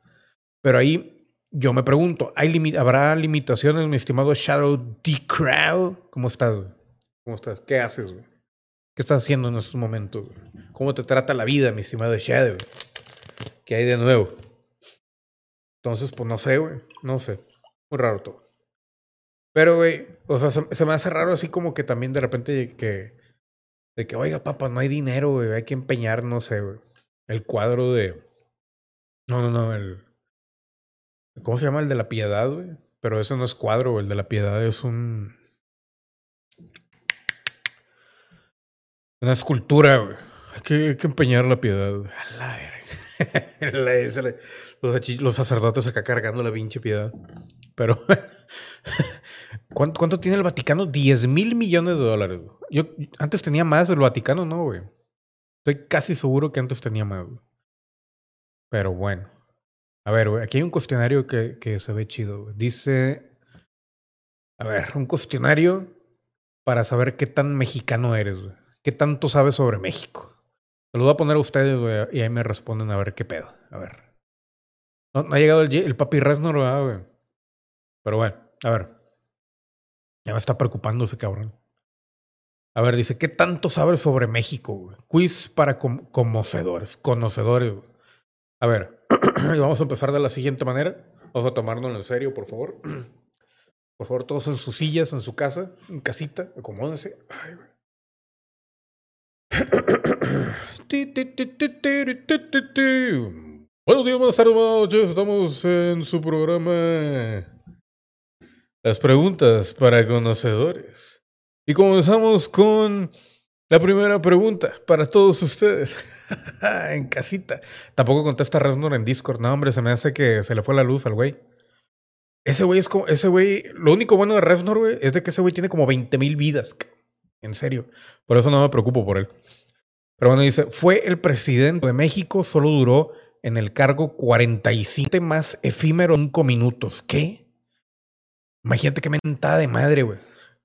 Pero ahí yo me pregunto, ¿hay ¿habrá limitaciones, mi estimado Shadow D. Crow? ¿Cómo estás? ¿Cómo estás? ¿Qué haces? Güey? ¿Qué estás haciendo en estos momentos? ¿Cómo te trata la vida, mi estimado Shadow? ¿Qué hay de nuevo? Entonces, pues no sé, güey. No sé. Muy raro todo. Pero, güey, o sea, se, me hace raro así como que también de repente que... De que, oiga, papá, no hay dinero, güey, hay que empeñar, no sé, güey. El cuadro de... No, no, no, el... ¿Cómo se llama el de la piedad, güey? Pero ese no es cuadro. El de la piedad es un... Una escultura, güey. Hay que, que empeñar la piedad, güey. A los, los, sacerdotes acá cargando la pinche piedad. Pero, ¿cuánto, ¿cuánto, tiene el Vaticano? 10 mil millones de dólares. Yo antes tenía más, el Vaticano no, güey. Estoy casi seguro que antes tenía más, güey. Pero bueno. A ver, güey, aquí hay un cuestionario que, se ve chido. Güey. Dice, a ver, un cuestionario para saber qué tan mexicano eres, güey. ¿Qué tanto sabes sobre México? Se lo voy a poner a ustedes, güey, y ahí me responden a ver qué pedo. A ver. No, ha llegado el, el papi Resnor, güey. Pero bueno, a ver. Ya me está preocupando ese cabrón. A ver, dice, ¿qué tanto sabes sobre México? Quiz para conocedores, conocedores. Güey. A ver, vamos a empezar de la siguiente manera. Vamos a tomárnoslo en serio, por favor. Por favor, todos en sus sillas, en su casa, en casita, acomódense. Ay, güey. Buenos días, buenas tardes, buenas noches. Estamos en su programa Las preguntas para conocedores. Y comenzamos con la primera pregunta para todos ustedes. en casita. Tampoco contesta Resnor en Discord. No, hombre, se me hace que se le fue la luz al güey. Ese güey es como, ese güey, lo único bueno de Resnor, güey, es de que ese güey tiene como 20 mil vidas. En serio. Por eso no me preocupo por él. Pero bueno, dice, fue el presidente de México, solo duró en el cargo 47 más efímero 5 minutos. ¿Qué? Imagínate qué mentada de madre, güey.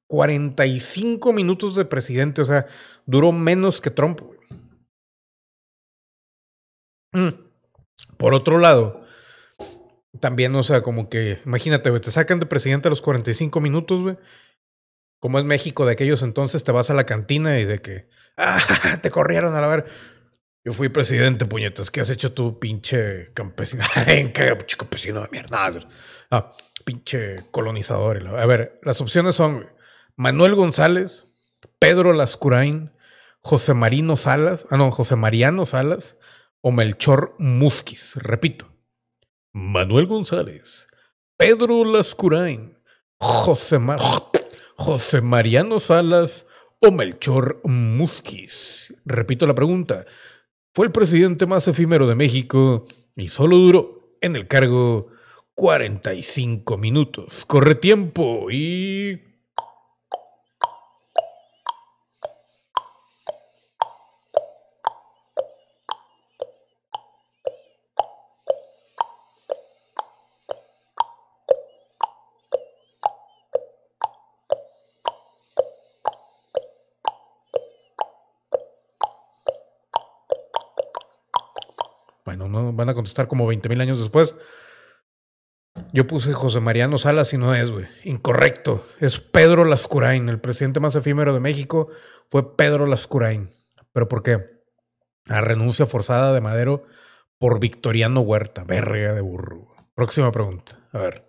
45 minutos de presidente, o sea, duró menos que Trump, güey. Mm. Por otro lado, también, o sea, como que, imagínate, güey, te sacan de presidente a los 45 minutos, güey como es México de aquellos entonces, te vas a la cantina y de que, ah, te corrieron a la ver. Yo fui presidente, puñetas. ¿Qué has hecho tú, pinche campesino? ¿Qué campesino de mierda? Ah, pinche colonizador. A ver, las opciones son Manuel González, Pedro Lascurain, José Marino Salas, ah, no, José Mariano Salas o Melchor Musquis. Repito, Manuel González, Pedro Lascurain, José Mar José Mariano Salas o Melchor Musquis. Repito la pregunta. Fue el presidente más efímero de México y solo duró en el cargo 45 minutos. Corre tiempo y... van a contestar como 20 mil años después. Yo puse José Mariano Salas y no es, güey. Incorrecto. Es Pedro Lascurain. El presidente más efímero de México fue Pedro Lascurain. ¿Pero por qué? A renuncia forzada de Madero por Victoriano Huerta. Verga de burro. Próxima pregunta. A ver.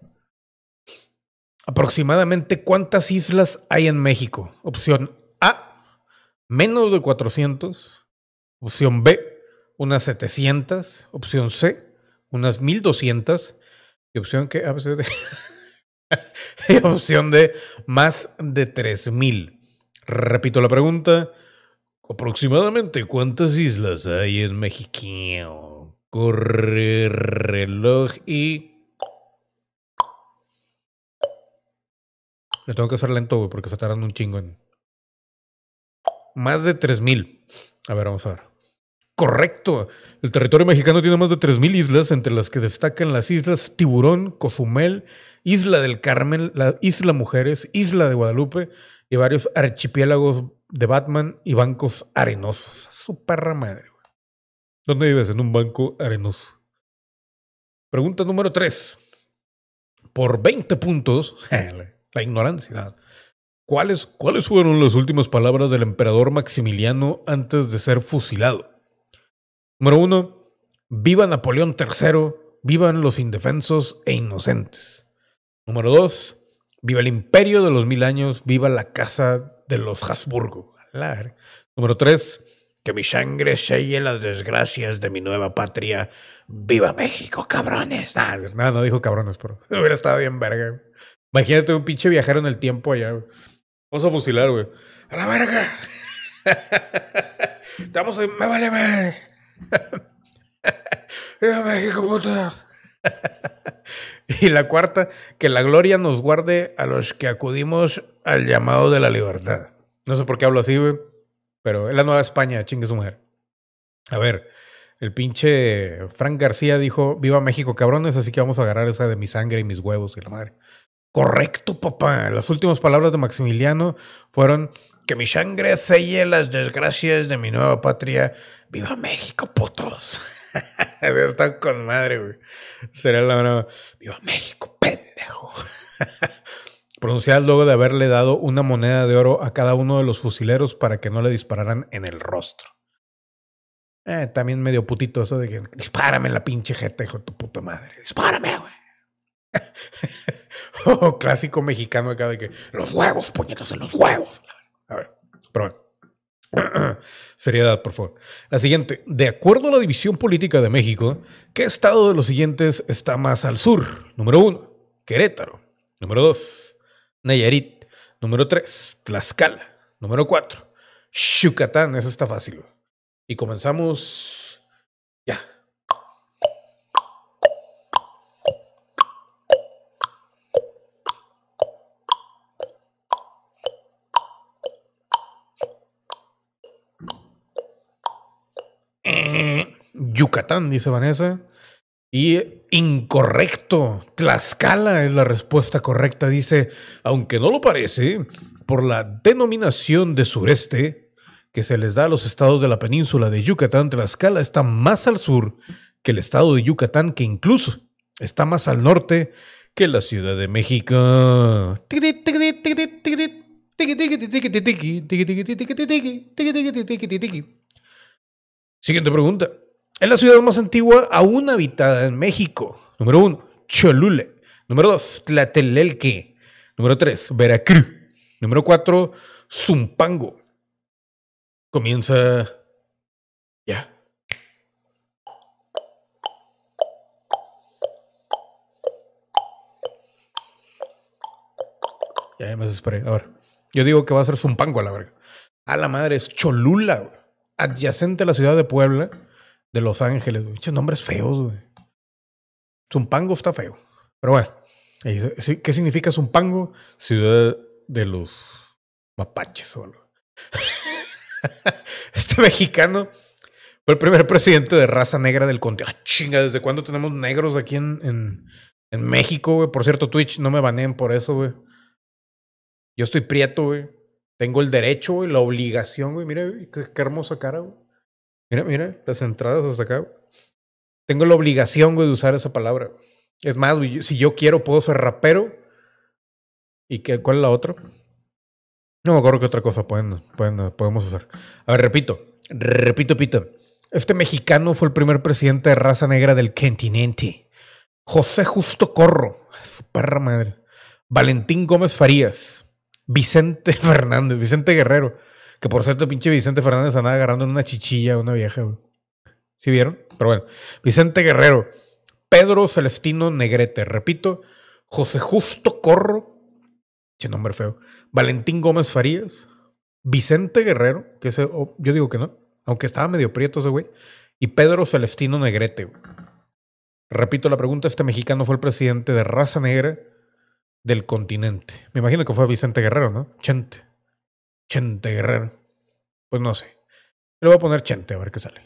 Aproximadamente cuántas islas hay en México? Opción A, menos de 400. Opción B, unas 700, opción C, unas 1200 opción que y opción D más de 3000. Repito la pregunta, aproximadamente cuántas islas hay en México? Corre reloj y Le tengo que hacer lento, porque se está dando un chingo en. Más de 3000. A ver, vamos a ver. Correcto. El territorio mexicano tiene más de 3.000 islas, entre las que destacan las islas Tiburón, Cozumel, Isla del Carmen, la Isla Mujeres, Isla de Guadalupe y varios archipiélagos de Batman y bancos arenosos. Su perra madre. Güey. ¿Dónde vives? En un banco arenoso. Pregunta número 3. Por 20 puntos, la ignorancia. ¿Cuáles, ¿Cuáles fueron las últimas palabras del emperador Maximiliano antes de ser fusilado? Número uno, viva Napoleón III, vivan los indefensos e inocentes. Número dos, Viva el imperio de los mil años, viva la casa de los Habsburgo. Número tres, que mi sangre selle las desgracias de mi nueva patria. ¡Viva México, cabrones! no, no dijo cabrones, pero hubiera estado bien verga. Imagínate un pinche viajero en el tiempo allá. Vamos a fusilar, güey. ¡A la verga! Estamos Me vale ver. ¡Viva México, puta! y la cuarta, que la gloria nos guarde a los que acudimos al llamado de la libertad. No sé por qué hablo así. Pero es la Nueva España, chingue su mujer. A ver, el pinche Frank García dijo, viva México, cabrones, así que vamos a agarrar esa de mi sangre y mis huevos y la madre. Correcto, papá. Las últimas palabras de Maximiliano fueron, que mi sangre celle las desgracias de mi nueva patria. Viva México, putos. Están con madre, güey. Será la nueva. Viva México, pendejo. pronunciadas luego de haberle dado una moneda de oro a cada uno de los fusileros para que no le dispararan en el rostro. Eh, también medio putito eso de que dispárame en la pinche jeta, hijo tu puta madre. Dispárame, güey. oh, clásico mexicano acá de que los huevos, puñetas en los huevos. Pero. Seriedad, por favor. La siguiente. De acuerdo a la división política de México, ¿qué estado de los siguientes está más al sur? Número uno, Querétaro. Número dos, Nayarit. Número 3, Tlaxcala. Número 4, Yucatán. Eso está fácil. Y comenzamos ya. Eh, Yucatán, dice Vanessa. Y incorrecto. Tlaxcala es la respuesta correcta. Dice, aunque no lo parece, por la denominación de sureste que se les da a los estados de la península de Yucatán, Tlaxcala está más al sur que el estado de Yucatán, que incluso está más al norte que la Ciudad de México. Siguiente pregunta. Es la ciudad más antigua aún habitada en México. Número uno, Cholula. Número dos, Tlatelelque. Número tres, Veracruz. Número cuatro, Zumpango. Comienza ya. Ya me desesperé. A ver. Yo digo que va a ser Zumpango a la verga. A la madre es Cholula, adyacente a la ciudad de Puebla de Los Ángeles, güey. nombres feos, güey. Zumpango está feo. Pero bueno, ¿qué significa Zumpango? Ciudad de los mapaches solo. este mexicano fue el primer presidente de raza negra del continente. Ah, chinga, ¿desde cuándo tenemos negros aquí en, en, México, güey? Por cierto, Twitch, no me baneen por eso, güey. Yo estoy prieto, güey. Tengo el derecho, y la obligación, güey. Mira, qué, qué hermosa cara, güey. Mira, mira, las entradas hasta acá. Tengo la obligación, güey, de usar esa palabra. Es más, güey, si yo quiero, puedo ser rapero. ¿Y qué, cuál es la otra? No me acuerdo qué otra cosa pueden, pueden, podemos usar. A ver, repito, repito, pito. Este mexicano fue el primer presidente de raza negra del continente. José Justo Corro, su perra madre. Valentín Gómez Farías. Vicente Fernández, Vicente Guerrero. Que por cierto, pinche Vicente Fernández andaba agarrando en una chichilla a una vieja, güey. ¿Sí vieron? Pero bueno. Vicente Guerrero. Pedro Celestino Negrete. Repito. José Justo Corro. Che nombre feo. Valentín Gómez Farías. Vicente Guerrero. Que ese, oh, yo digo que no. Aunque estaba medio prieto ese güey. Y Pedro Celestino Negrete, güey. Repito la pregunta. Este mexicano fue el presidente de raza negra del continente. Me imagino que fue Vicente Guerrero, ¿no? Chente. Chente Guerrero. Pues no sé. Le voy a poner Chente a ver qué sale.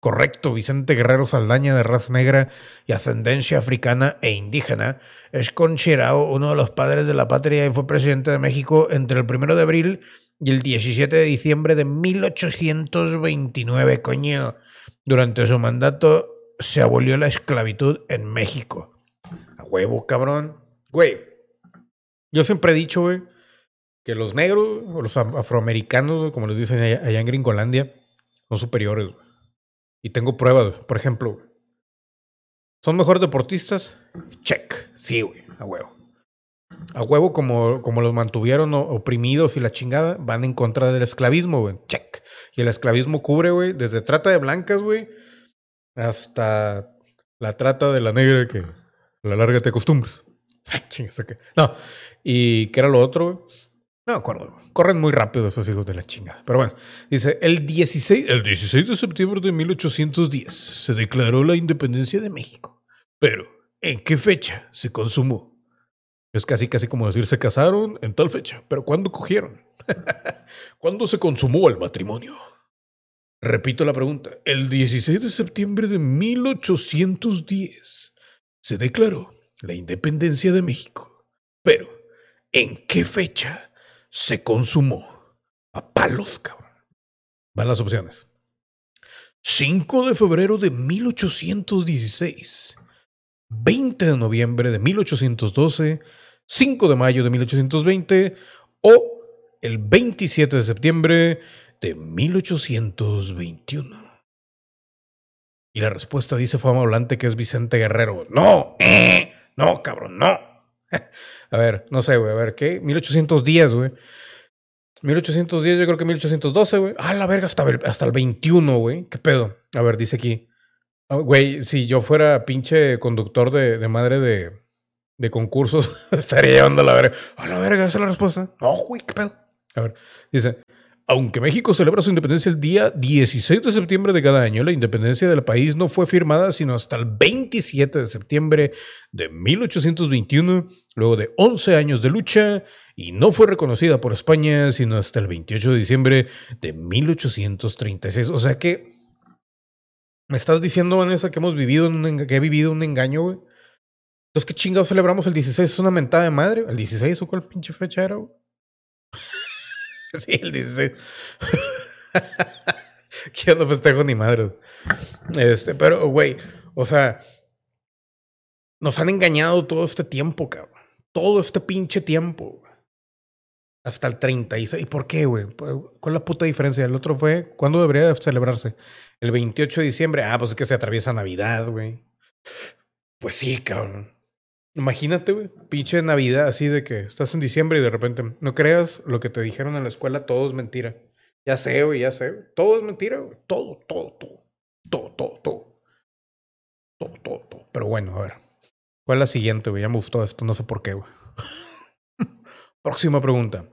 Correcto, Vicente Guerrero Saldaña de raza negra y ascendencia africana e indígena, es considerado uno de los padres de la patria y fue presidente de México entre el 1 de abril y el 17 de diciembre de 1829, coño. Durante su mandato se abolió la esclavitud en México. A huevo, cabrón. Güey, yo siempre he dicho, güey, que los negros o los afroamericanos, como les dicen allá, en Gringolandia, son superiores. Y tengo pruebas, por ejemplo, ¿son mejores deportistas? Check, sí, güey, a huevo. a huevo, como, como los mantuvieron oprimidos y la chingada, van en contra del esclavismo, güey. Check. Y el esclavismo cubre, güey, desde trata de blancas, güey, hasta la trata de la negra que a la larga te acostumbras. No. ¿Y qué era lo otro, güey? No acuerdo. Corren muy rápido esos hijos de la chingada. Pero bueno, dice, el 16, el 16 de septiembre de 1810 se declaró la independencia de México. Pero, ¿en qué fecha se consumó? Es casi casi como decir se casaron en tal fecha, pero ¿cuándo cogieron? ¿Cuándo se consumó el matrimonio? Repito la pregunta. El 16 de septiembre de 1810 se declaró la independencia de México. Pero, ¿en qué fecha se consumó? A palos, cabrón. Van las opciones. 5 de febrero de 1816. 20 de noviembre de 1812, 5 de mayo de 1820 o el 27 de septiembre de 1821. Y la respuesta dice Fama Volante que es Vicente Guerrero. No, eh, no, cabrón, no. A ver, no sé, güey, a ver, ¿qué? 1810, güey. 1810, yo creo que 1812, güey. Ah, la verga, hasta el, hasta el 21, güey. ¿Qué pedo? A ver, dice aquí. Ah, güey, si yo fuera pinche conductor de, madre de, concursos, estaría llevando la verga. A la verga, esa es la respuesta. No, güey, qué pedo. A ver, dice, aunque México celebra su independencia el día 16 de septiembre de cada año, la independencia del país no fue firmada sino hasta el 27 de septiembre de 1821, luego de 11 años de lucha, y no fue reconocida por España sino hasta el 28 de diciembre de 1836. O sea que ¿Me estás diciendo, Vanessa, que hemos vivido un, que he vivido un engaño, güey? Entonces, ¿qué chingados celebramos el 16? ¿Es una mentada de madre? ¿El 16 o cuál pinche fecha era, güey? sí, el 16. que no festejo ni madre. Este, pero, güey, o sea, nos han engañado todo este tiempo, cabrón. Todo este pinche tiempo. Hasta el 36. ¿Y por qué, güey? ¿Cuál es la puta diferencia? El otro fue, ¿cuándo debería celebrarse? El 28 de diciembre. Ah, pues es que se atraviesa Navidad, güey. Pues sí, cabrón. Imagínate, güey, pinche Navidad así de que estás en diciembre y de repente no creas lo que te dijeron en la escuela, todo es mentira. Ya sé, güey, ya sé. Todo es mentira, güey. Todo, todo, todo. Todo, todo, todo. Todo, todo, todo. Pero bueno, a ver. ¿Cuál es la siguiente, güey? Ya me gustó esto, no sé por qué, güey. Próxima pregunta.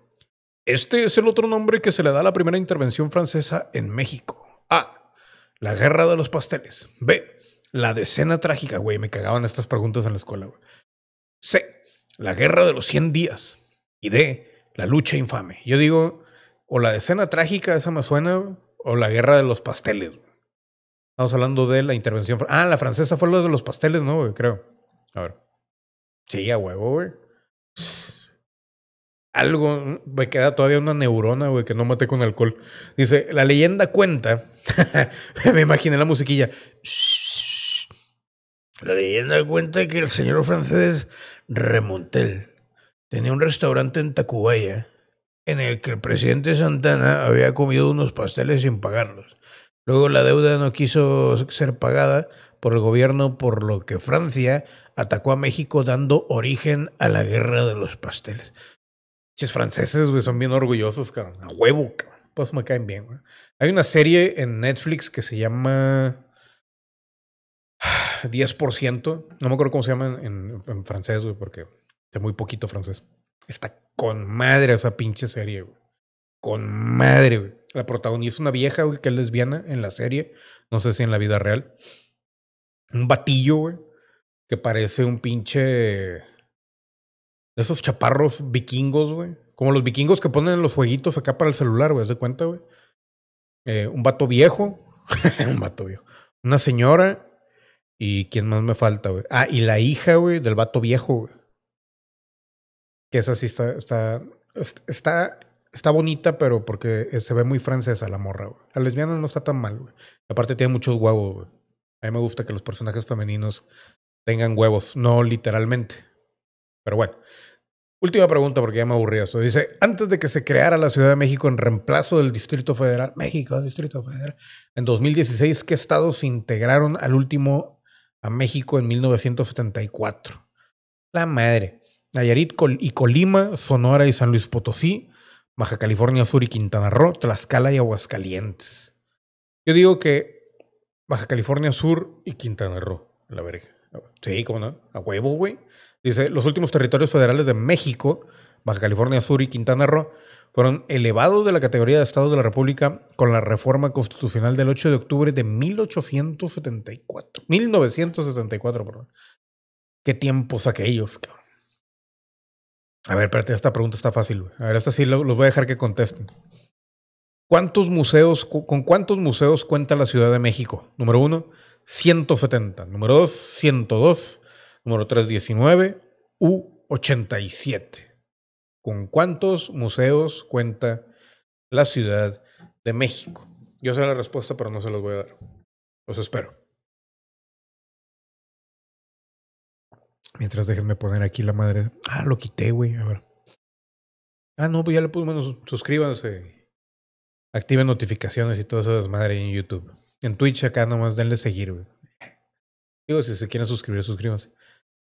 Este es el otro nombre que se le da a la primera intervención francesa en México. A. La guerra de los pasteles. B. La decena trágica, güey. Me cagaban estas preguntas en la escuela, güey. C. La guerra de los 100 días. Y D. La lucha infame. Yo digo, o la decena trágica, esa me suena, o la guerra de los pasteles. Estamos hablando de la intervención. Ah, la francesa fue lo de los pasteles, ¿no? Creo. A ver. Sí, a huevo, güey algo, me queda todavía una neurona, güey, que no maté con alcohol. Dice, la leyenda cuenta, me imaginé la musiquilla. La leyenda cuenta que el señor francés Remontel tenía un restaurante en Tacubaya en el que el presidente Santana había comido unos pasteles sin pagarlos. Luego la deuda no quiso ser pagada por el gobierno, por lo que Francia atacó a México dando origen a la guerra de los pasteles. Ches franceses, güey, son bien orgullosos, cabrón. A huevo, cabrón. Pues me caen bien, güey. Hay una serie en Netflix que se llama 10%. No me acuerdo cómo se llama en, francés, güey, porque sé muy poquito francés. Está con madre esa pinche serie, güey. Con madre, güey. La protagonista es una vieja, güey, que es lesbiana en la serie. No sé si en la vida real. Un batillo, güey, que parece un pinche esos chaparros vikingos, güey. Como los vikingos que ponen los jueguitos acá para el celular, güey. ¿Se cuenta, güey? Eh, un vato viejo. un vato viejo. Una señora. ¿Y quién más me falta, güey? Ah, y la hija, güey, del vato viejo, güey. Que esa sí está, está, está, está bonita, pero porque se ve muy francesa la morra, güey. La lesbiana no está tan mal, güey. Aparte tiene muchos huevos, güey. A mí me gusta que los personajes femeninos tengan huevos, no literalmente. Pero bueno, Última pregunta porque ya me aburrí esto. Dice, antes de que se creara la Ciudad de México en reemplazo del Distrito Federal, México, Distrito Federal, en 2016, ¿qué estados se integraron al último México en 1974? La madre. Nayarit y Colima, Sonora y San Luis Potosí, Baja California Sur y Quintana Roo, Tlaxcala y Aguascalientes. Yo digo que Baja California Sur y Quintana Roo, la verga. Sí, ¿cómo no? A huevo, güey. Dice, los últimos territorios federales de México, Baja California Sur y Quintana Roo, fueron elevados de la categoría de Estado de la República con la reforma constitucional del 8 de octubre de 1874. 1974, perdón. Qué tiempos aquellos, cabrón. A ver, espérate, esta pregunta está fácil. Güey. A ver, esta sí los voy a dejar que contesten. ¿Cuántos museos, con cuántos museos cuenta la Ciudad de México? Número uno, 170. Número dos, 102. Número tres, 19. U, 87. ¿Con cuántos museos cuenta la Ciudad de México? Yo sé la respuesta, pero no se los voy a dar. Los espero. Mientras déjenme poner aquí la madre. Ah, lo quité, güey. A ver. Ah, no, pues ya le puse, bueno, suscríbanse. Activen notificaciones y todas esas madres en YouTube. En Twitch acá nomás denle seguir, güey. Digo, si se quieren suscribir, suscríbanse.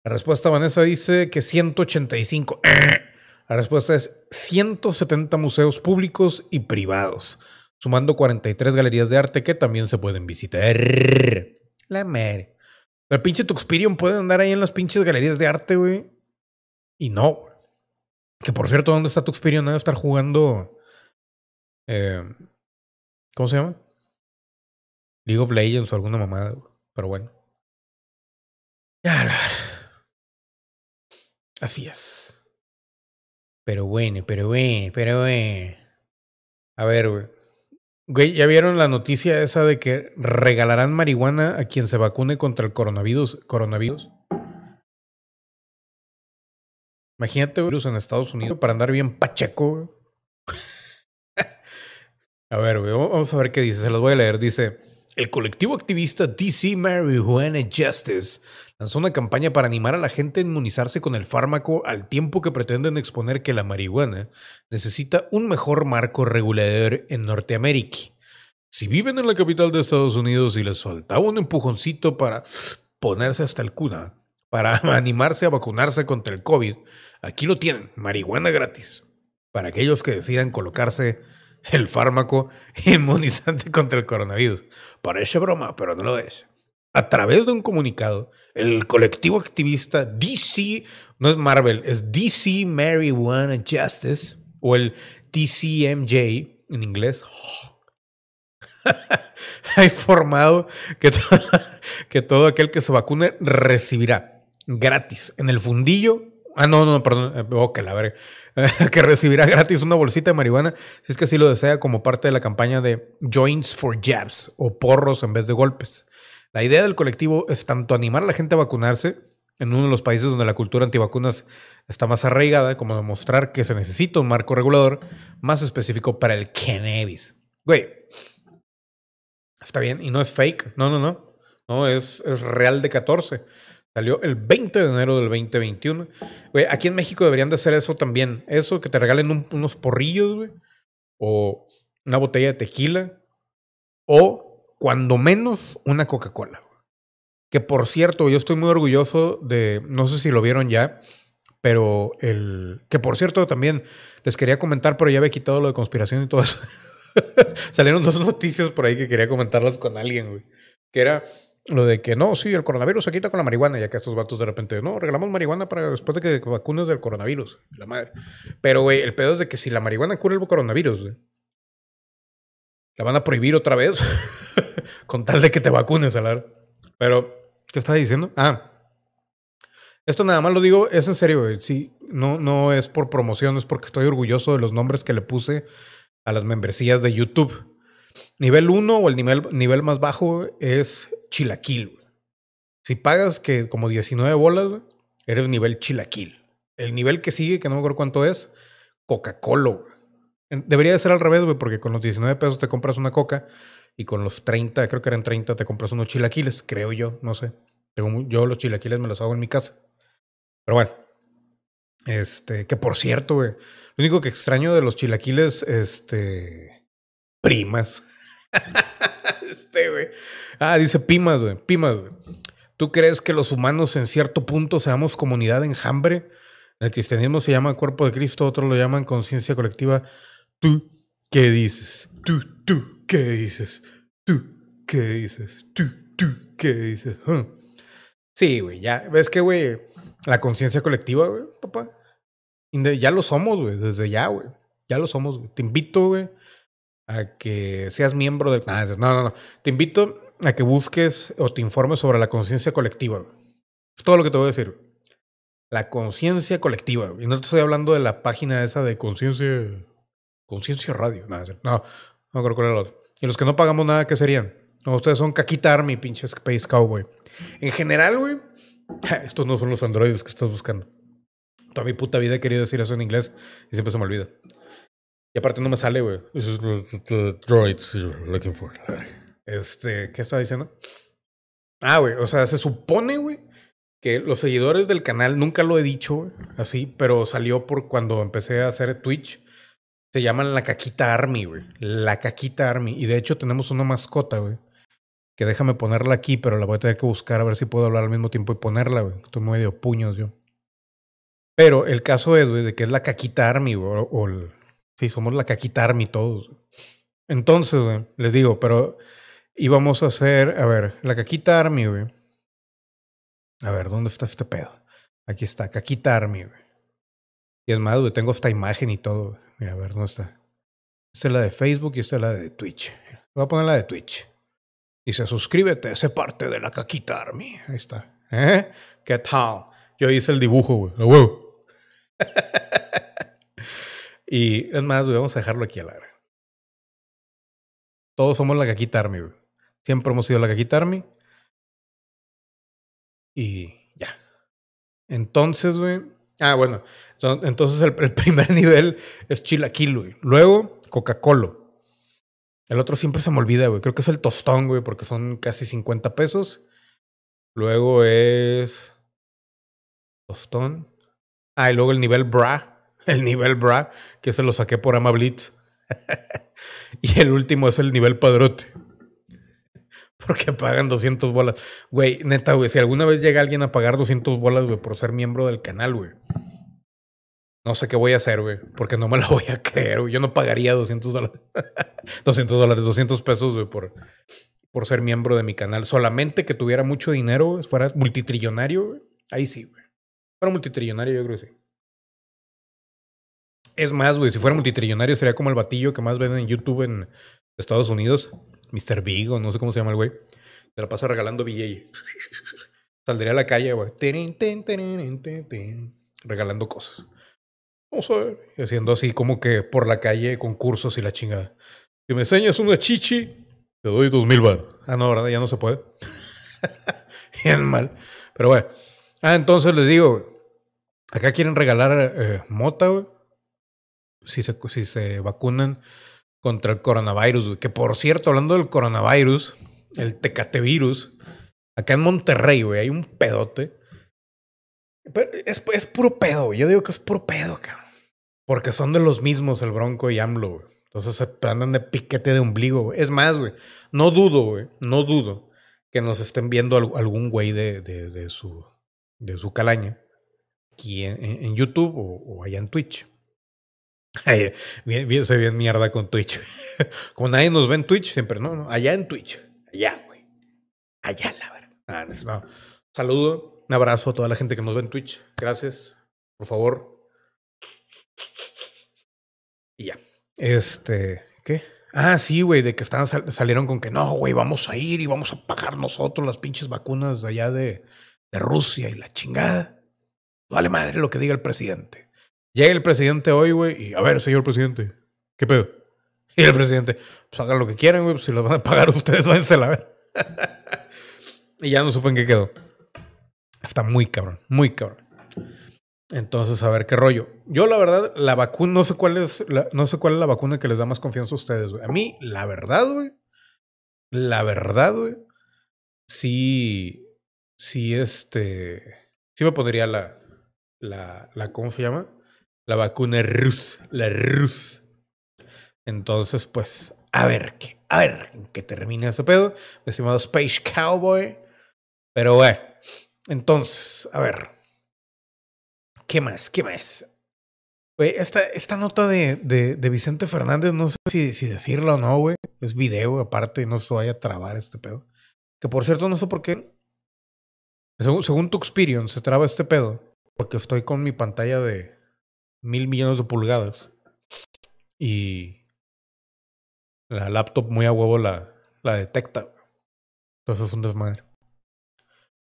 La respuesta, Vanessa, dice que 185. La respuesta es 170 museos públicos y privados, sumando 43 galerías de arte que también se pueden visitar. La madre. El pinche Tuxperion puede andar ahí en las pinches galerías de arte, güey. Y no, Que por cierto, ¿dónde está Tuxperion? Debe estar jugando. Eh, ¿Cómo se llama? League of Legends o alguna mamada. Pero bueno. Ya, Así es. Pero bueno, pero bueno, pero bueno. A ver, güey. Güey, ¿ya vieron la noticia esa de que regalarán marihuana a quien se vacune contra el coronavirus? coronavirus? Imagínate virus en Estados Unidos para andar bien pacheco. a ver, güey, vamos a ver qué dice. Se los voy a leer. Dice, el colectivo activista DC Marijuana Justice lanzó una campaña para animar a la gente a inmunizarse con el fármaco al tiempo que pretenden exponer que la marihuana necesita un mejor marco regulador en Norteamérica. Si viven en la capital de Estados Unidos y les faltaba un empujoncito para ponerse hasta el cuna, para animarse a vacunarse contra el COVID, aquí lo tienen, marihuana gratis. Para aquellos que decidan colocarse el fármaco inmunizante contra el coronavirus. Parece broma, pero no lo es a través de un comunicado, el colectivo activista DC, no es Marvel, es DC Marijuana Justice, o el DCMJ en inglés, ha informado que, que todo aquel que se vacune recibirá gratis en el fundillo. Ah, no, no, perdón. Eh, oh, que la verga. que recibirá gratis una bolsita de marihuana si es que así lo desea como parte de la campaña de Joints for Jabs o porros en vez de golpes. La idea del colectivo es tanto animar a la gente a vacunarse en uno de los países donde la cultura antivacunas está más arraigada, como demostrar que se necesita un marco regulador más específico para el cannabis. Güey, está bien, y no es fake, no, no, no, no, es, es real de 14. Salió el 20 de enero del 2021. Güey, aquí en México deberían de hacer eso también. Eso, que te regalen unos porrillos, güey. O una botella de tequila. O cuando menos una Coca-Cola. Que por cierto, yo estoy muy orgulloso de, no sé si lo vieron ya, pero el, que por cierto también les quería comentar, pero ya había quitado lo de conspiración y todo eso. Salieron dos noticias por ahí que quería comentarlas con alguien, güey. Que era lo de que no, sí, el coronavirus se quita con la marihuana, ya que estos vatos de repente, no, regalamos marihuana para después de que vacunes del coronavirus, la madre. Pero, güey, el pedo es de que si la marihuana cura el coronavirus, la van a prohibir otra vez. con tal de que te vacunes, Alar. Pero, ¿qué estás diciendo? Ah, esto nada más lo digo, es en serio, güey. Sí, no, no es por promoción, es porque estoy orgulloso de los nombres que le puse a las membresías de YouTube. Nivel 1 o el nivel, nivel más bajo es chilaquil. Si pagas que como 19 bolas, eres nivel chilaquil. El nivel que sigue, que no me acuerdo cuánto es, Coca-Cola. Debería de ser al revés, güey, porque con los 19 pesos te compras una coca y con los 30, creo que eran 30, te compras unos chilaquiles, creo yo, no sé. Yo los chilaquiles me los hago en mi casa. Pero bueno, este, que por cierto, güey, lo único que extraño de los chilaquiles, este, primas. este, güey. Ah, dice pimas, güey, pimas, güey. ¿Tú crees que los humanos en cierto punto seamos comunidad enjambre? En el cristianismo se llama cuerpo de Cristo, otros lo llaman conciencia colectiva. ¿Tú qué dices? ¿Tú, tú qué dices? ¿Tú qué dices? ¿Tú, tú qué dices? Sí, güey, ya. ¿Ves que, güey? La conciencia colectiva, güey, papá. Ya lo somos, güey, desde ya, güey. Ya lo somos, güey. Te invito, güey, a que seas miembro del... No, no, no. Te invito a que busques o te informes sobre la conciencia colectiva. Es todo lo que te voy a decir. La conciencia colectiva. Y no te estoy hablando de la página esa de conciencia... Conciencia Radio. No, no, no creo que era el otro. Y los que no pagamos nada, ¿qué serían? Ustedes son Caquita Army, pinches Space Cowboy. En general, güey, estos no son los androides que estás buscando. Toda mi puta vida he querido decir eso en inglés y siempre se me olvida. Y aparte no me sale, güey. droids you're looking for. Este, ¿qué estaba diciendo? Ah, güey, o sea, se supone, güey, que los seguidores del canal, nunca lo he dicho, güey, así, pero salió por cuando empecé a hacer Twitch. Se llaman la Caquita Army, güey. La Caquita Army. Y de hecho tenemos una mascota, güey. Que déjame ponerla aquí, pero la voy a tener que buscar a ver si puedo hablar al mismo tiempo y ponerla, güey. Estoy medio puños yo. Pero el caso es, güey, de que es la Caquita Army, güey, o, o, Sí, somos la Caquitarmi todos. Entonces, güey, les digo, pero íbamos a hacer, a ver, la Caquita Army, güey. A ver, ¿dónde está este pedo? Aquí está, Caquita Army, güey. Y es más, güey, tengo esta imagen y todo. Mira, a ver, ¿dónde está? Esta es la de Facebook y esta es la de Twitch. Voy a poner la de Twitch. Dice, suscríbete, sé parte de la Caquita Army. Ahí está. ¿Eh? ¿Qué tal? Yo hice el dibujo, güey. ¡Wow! Y es más, vamos a dejarlo aquí a la. Todos somos la Caquita Army, güey. Siempre hemos sido la Caquita Army. Y ya. Entonces, güey. Ah, bueno. Entonces el, primer nivel es chilaquil, güey. Luego, Coca-Cola. El otro siempre se me olvida, güey. Creo que es el tostón, güey, porque son casi 50 pesos. Luego es. Tostón. Ah, y luego el nivel bra, el nivel bra, que se lo saqué por Ama Blitz. y el último es el nivel padrote. Porque pagan 200 bolas. Güey, neta, güey, si alguna vez llega alguien a pagar 200 bolas, güey, por ser miembro del canal, güey. No sé qué voy a hacer, güey, porque no me la voy a creer, güey. Yo no pagaría 200 dólares. 200 dólares, 200 pesos, güey, por, por ser miembro de mi canal. Solamente que tuviera mucho dinero, fuera multitrillonario, güey. Ahí sí, güey. Fuera multitrillonario, yo creo que sí. Es más, güey, si fuera multitrillonario sería como el batillo que más ven en YouTube en Estados Unidos. Mr. Big o no sé cómo se llama el güey. Se la pasa regalando BJ. Saldría a la calle, güey. Regalando cosas. A ver. Haciendo así como que por la calle concursos y la chingada. Si me enseñas una chichi, te doy dos mil bar. Ah, no, ¿verdad? Ya no se puede. Bien mal. Pero bueno. Ah, entonces les digo, acá quieren regalar eh, mota, güey si se, si se vacunan contra el coronavirus. Que por cierto, hablando del coronavirus, el tecatevirus, acá en Monterrey, güey, hay un pedote. es, es puro pedo, Yo digo que es puro pedo, cabrón. Porque son de los mismos el Bronco y AMLO, güey. Entonces andan de piquete de ombligo, güey. Es más, güey. No dudo, güey. No dudo que nos estén viendo algún güey de, de, de, su, de su calaña aquí en, YouTube o allá en Twitch. Ay, bien, bien, se bien mierda con Twitch. Como nadie nos ve en Twitch, siempre, no, allá en Twitch. Allá, güey. Allá, la verdad. Ah, no. Saludo, un abrazo a toda la gente que nos ve en Twitch. Gracias. Por favor. Y ya. Este, ¿qué? Ah, sí, güey, de que están, salieron con que no, güey, vamos a ir y vamos a pagar nosotros las pinches vacunas allá de, de Rusia y la chingada. Vale madre lo que diga el presidente. Llega el presidente hoy, güey, y a ver, señor presidente, ¿qué pedo? Y el presidente, pues hagan lo que quieran, güey, pues si lo van a pagar ustedes, váyanse la ver. y ya no supe en qué quedó. Está muy cabrón, muy cabrón. Entonces, a ver qué rollo. Yo, la verdad, la vacuna, no sé cuál es, la, no sé cuál es la vacuna que les da más confianza a ustedes, güey. A mí, la verdad, güey, la verdad, güey, sí, sí, este, sí me pondría la, la, la, ¿cómo se llama? La vacuna rus, la rus. Entonces, pues, a ver qué, a ver qué termina ese pedo. Estimado Space Cowboy. Pero bueno, entonces, a ver. ¿Qué más? ¿Qué más? Güey, esta, esta nota de, de, Vicente Fernández, no sé si, si decirlo o no, güey. Es video, aparte, no se vaya a trabar este pedo. Que por cierto, no sé por qué. Según, según tu se traba este pedo. Porque estoy con mi pantalla de mil millones de pulgadas. Y la laptop muy a huevo la, la detecta. Entonces es un desmadre.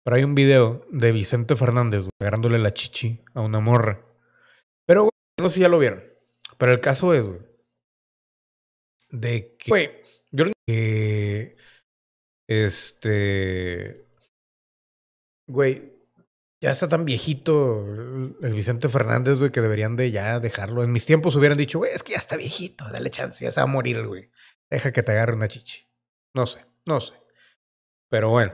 Pero hay un video de Vicente Fernández agarrándole la chichi a una morra. Pero, güey, no sé si ya lo vieron. Pero el caso es, güey, de que, güey, que, este, güey, ya está tan viejito el Vicente Fernández, güey, que deberían de ya dejarlo. En mis tiempos hubieran dicho, güey, es que ya está viejito, dale chance, ya se va a morir, güey. Deja que te agarre una chichi. No sé, no sé. Pero bueno.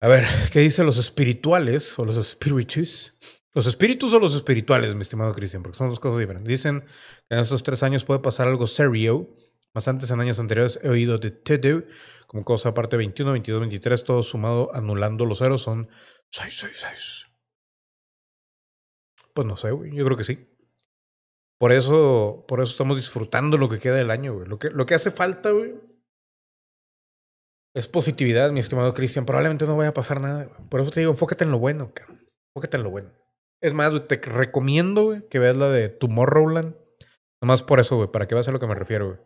A ver, ¿qué dicen los espirituales o los espíritus? Los espíritus o los espirituales, mi estimado Cristian, porque son dos cosas diferentes. Dicen que en estos tres años puede pasar algo serio. Más antes, en años anteriores, he oído de Tedu como cosa aparte 21, 22, 23, todo sumado, anulando los ceros, son 6, 6, 6. Pues no sé, güey. Yo creo que sí. Por eso, por eso estamos disfrutando lo que queda del año, güey. Lo que, lo que hace falta, güey, es positividad, mi estimado Cristian. Probablemente no vaya a pasar nada. Por eso te digo, enfócate en lo bueno, cabrón. Enfócate en lo bueno. Es más, te recomiendo, güey, que veas la de Tomorrowland. Nomás por eso, güey, para que veas a lo que me refiero, güey.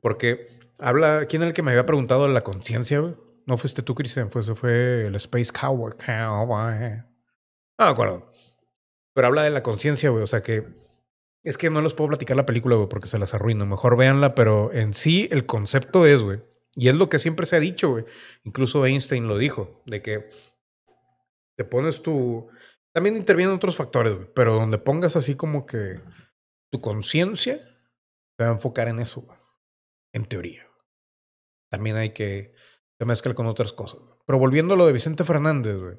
Porque habla, ¿quién es el que me había preguntado de la conciencia, güey? No fuiste tú, Cristian, fue, fue el Space Cowboy. Cowboy. No me acuerdo. Pero habla de la conciencia, güey. O sea que es que no les puedo platicar la película, güey, porque se las arruino. Mejor véanla, pero en sí el concepto es, güey, y es lo que siempre se ha dicho, güey. Incluso Einstein lo dijo, de que te pones tu... También intervienen otros factores, güey, pero donde pongas así como que tu conciencia, te va a enfocar en eso, güey. En teoría. También hay que... Se mezcla con otras cosas. Pero volviendo a lo de Vicente Fernández, güey.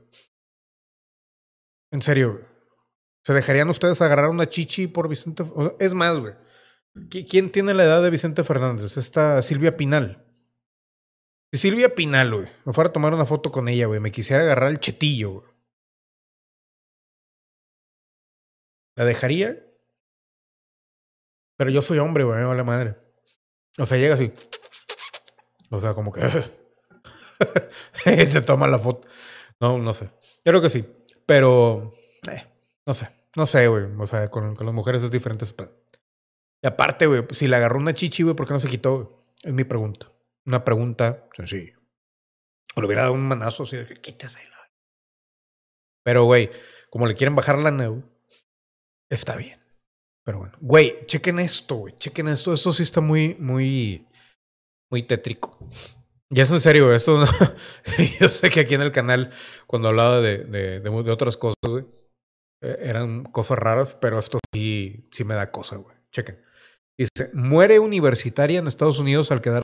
En serio, güey. ¿Se dejarían ustedes agarrar una chichi por Vicente? Es más, güey. ¿Quién tiene la edad de Vicente Fernández? Esta Silvia Pinal. Si Silvia Pinal, güey, me fuera a tomar una foto con ella, güey, me quisiera agarrar el chetillo, güey. ¿La dejaría? Pero yo soy hombre, güey, me vale madre. O sea, llega así. O sea, como que. se toma la foto. No, no sé. Yo creo que sí. Pero. Eh, no sé. No sé, güey. O sea, con, con las mujeres es diferente. Y aparte, güey, si le agarró una chichi, güey, ¿por qué no se quitó? Es mi pregunta. Una pregunta sencilla. O le hubiera dado un manazo así de que quítese la. Pero, güey, como le quieren bajar la neu, está bien. Pero bueno, güey, chequen esto, güey, chequen esto. Esto sí está muy, muy, muy tétrico. Ya es en serio, esto no... Yo sé que aquí en el canal, cuando hablaba de, de, de, otras cosas, güey, eh, eran cosas raras, pero esto sí, sí me da cosa, güey. Chequen. Dice, muere universitaria en Estados Unidos al quedar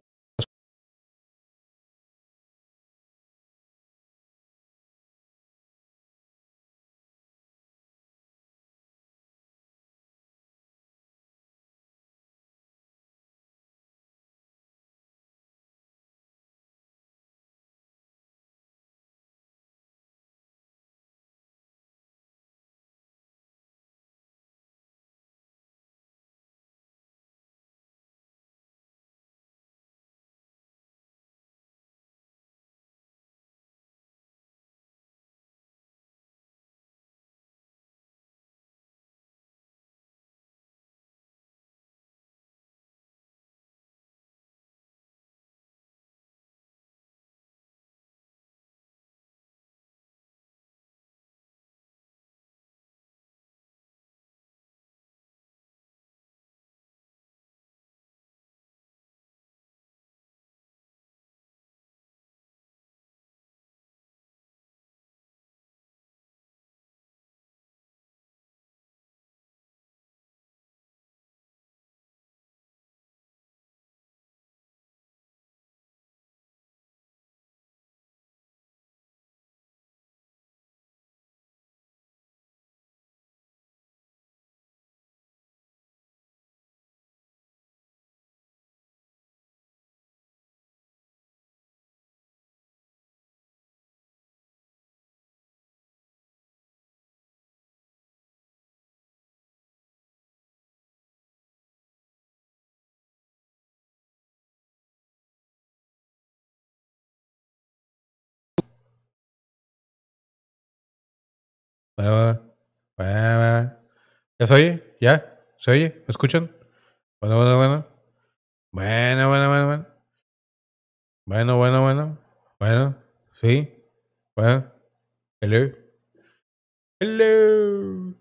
¿Ya se oye? ¿Ya? ¿Se oye? ¿Me escuchan? Bueno, bueno, bueno. Bueno, bueno, bueno, bueno. Bueno, bueno, bueno. Bueno, sí. Bueno. Hello. Hello.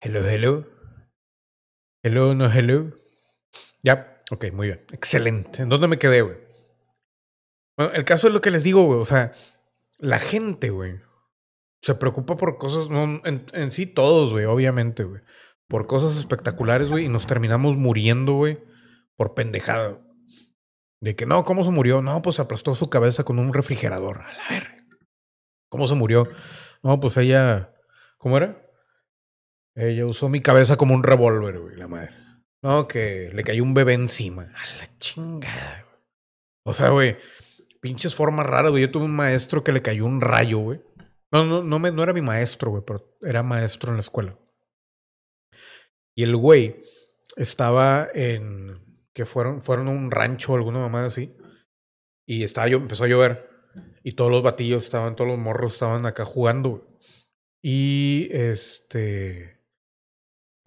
Hello, hello. Hello, no hello. Ya, ok, muy bien. Excelente. ¿En dónde me quedé, güey? Bueno, el caso es lo que les digo, güey. O sea, la gente, güey, se preocupa por cosas, en, sí todos, güey, obviamente, güey. Por cosas espectaculares, güey, y nos terminamos muriendo, güey, por pendejada. De que no, ¿cómo se murió? No, pues aplastó su cabeza con un refrigerador. A la ver. ¿Cómo se murió? No, pues ella. ¿Cómo era? Ella usó mi cabeza como un revólver, güey, la madre. No, que le cayó un bebé encima. A la chingada, güey. O sea, güey, pinches formas raras, güey. Yo tuve un maestro que le cayó un rayo, güey. No, no, no, era mi maestro, güey, pero era maestro en la escuela. Y el güey estaba en. que fueron, a un rancho o alguna mamá así. Y empezó a llover. Y todos los batillos estaban, todos los morros estaban acá jugando. Y este.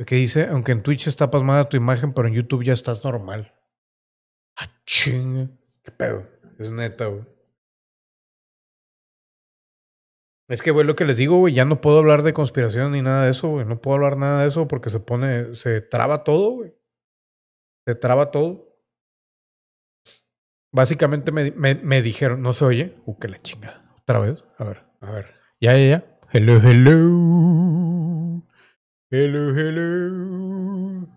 ¿Qué dice? Aunque en Twitch está pasmada tu imagen, pero en YouTube ya estás normal. Ah, ching. ¿Qué pedo? Es neta, güey. Es que, güey, lo que les digo, güey, ya no puedo hablar de conspiración ni nada de eso, güey. No puedo hablar nada de eso porque se pone, se traba todo, güey. Se traba todo. Básicamente me, me, me dijeron, no se oye. Uh, que la chinga. Otra vez. A ver, a ver. Ya, ya, ya. Hello, hello. Hello, hello.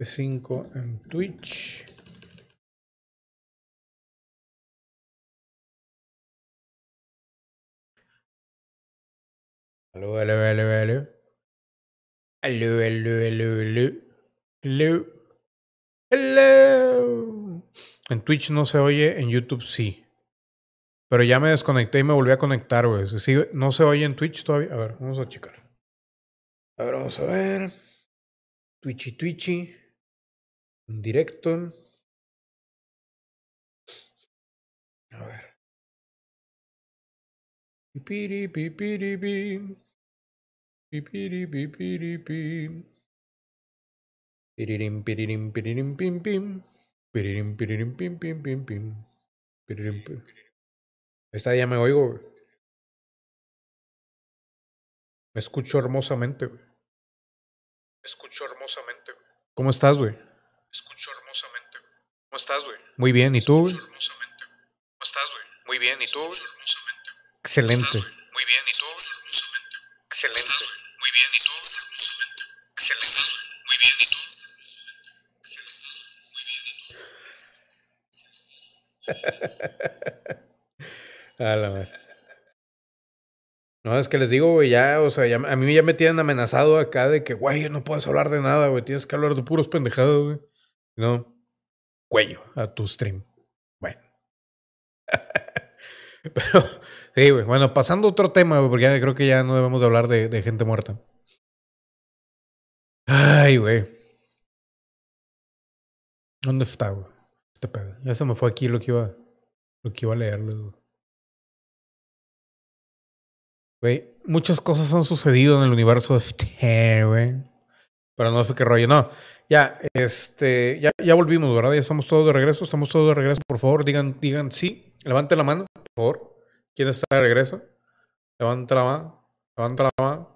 5 en Twitch. Hello, hello, hello, hello. Hello, hello, hello, hello. Hello. Hello. En Twitch no se oye, en YouTube sí. Pero ya me desconecté y me volví a conectar, güey. no se oye en Twitch todavía. A ver, vamos a checar. A ver, vamos a ver. Twitchy, Twitchy. En directo. Pipiri, pipiri, pim. Pipiri, pipiri, pim. Piririm, piririm, piririm, pim, pim. Piririm, piririm, pim, pim, pim, pim. Piririm. Esta ya me oigo, güey. Me escucho hermosamente, güey. Me escucho hermosamente, güey. ¿Cómo estás, güey? Me escucho hermosamente, güey. ¿Cómo estás, güey? Muy bien, ¿y tú? Me escucho hermosamente. ¿Cómo estás, güey? Muy bien, ¿y tú? Excelente. Muy bien, ¿y tú? Excelente. Muy bien, ¿y tú? Excelente. Muy bien, ¿y tú? Excelente. Muy bien, ¿y tú? A la madre. No, es que les digo, güey, ya, o sea, a mí ya me tienen amenazado acá de que, güey, no puedes hablar de nada, güey, tienes que hablar de puros pendejados, güey. No, cuello a tu stream. Bueno. Pero, sí, güey, bueno, pasando a otro tema, güey, porque ya creo que ya no debemos de hablar de, gente muerta. Ay, güey. ¿Dónde está, güey? Este pedo. Ya se me fue aquí lo que iba, lo que iba a leerles, güey. Güey, muchas cosas han sucedido en el universo de Star, güey. Pero no sé qué rollo. No, ya, este, ya, ya volvimos, ¿verdad? Ya estamos todos de regreso. Estamos todos de regreso. Por favor, digan, digan sí. Levanten la mano, por favor. ¿Quién está de regreso? Levanta la mano. Levanta la mano.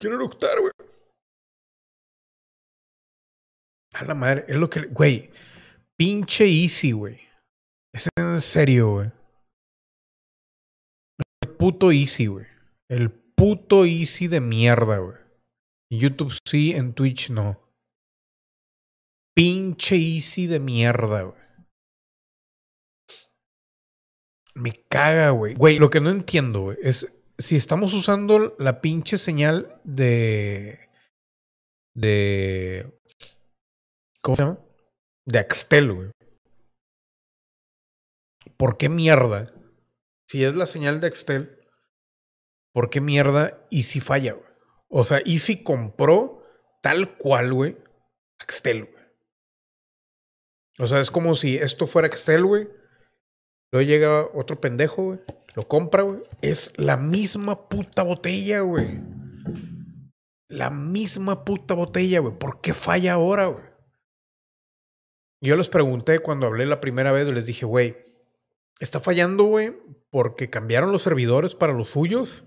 Quiero eructar, güey. A la madre, es lo que. Güey, pinche easy, güey. Es en serio, güey. El puto Easy, güey. El puto Easy de mierda, güey. En YouTube sí, en Twitch no. Pinche Easy de mierda, güey. Me caga, güey. Güey, lo que no entiendo, güey, es si estamos usando la pinche señal de. de. ¿Cómo se llama? De Axtel, güey. ¿por qué mierda? Si es la señal de Excel, ¿por qué mierda Easy falla, güey? O sea, Easy compró tal cual, güey, Excel, güey. O sea, es como si esto fuera Excel, güey. Luego llega otro pendejo, güey. Lo compra, güey. Es la misma puta botella, güey. La misma puta botella, güey. ¿Por qué falla ahora, güey? Yo les pregunté cuando hablé la primera vez, les dije, güey, ¿está fallando, güey, porque cambiaron los servidores para los suyos?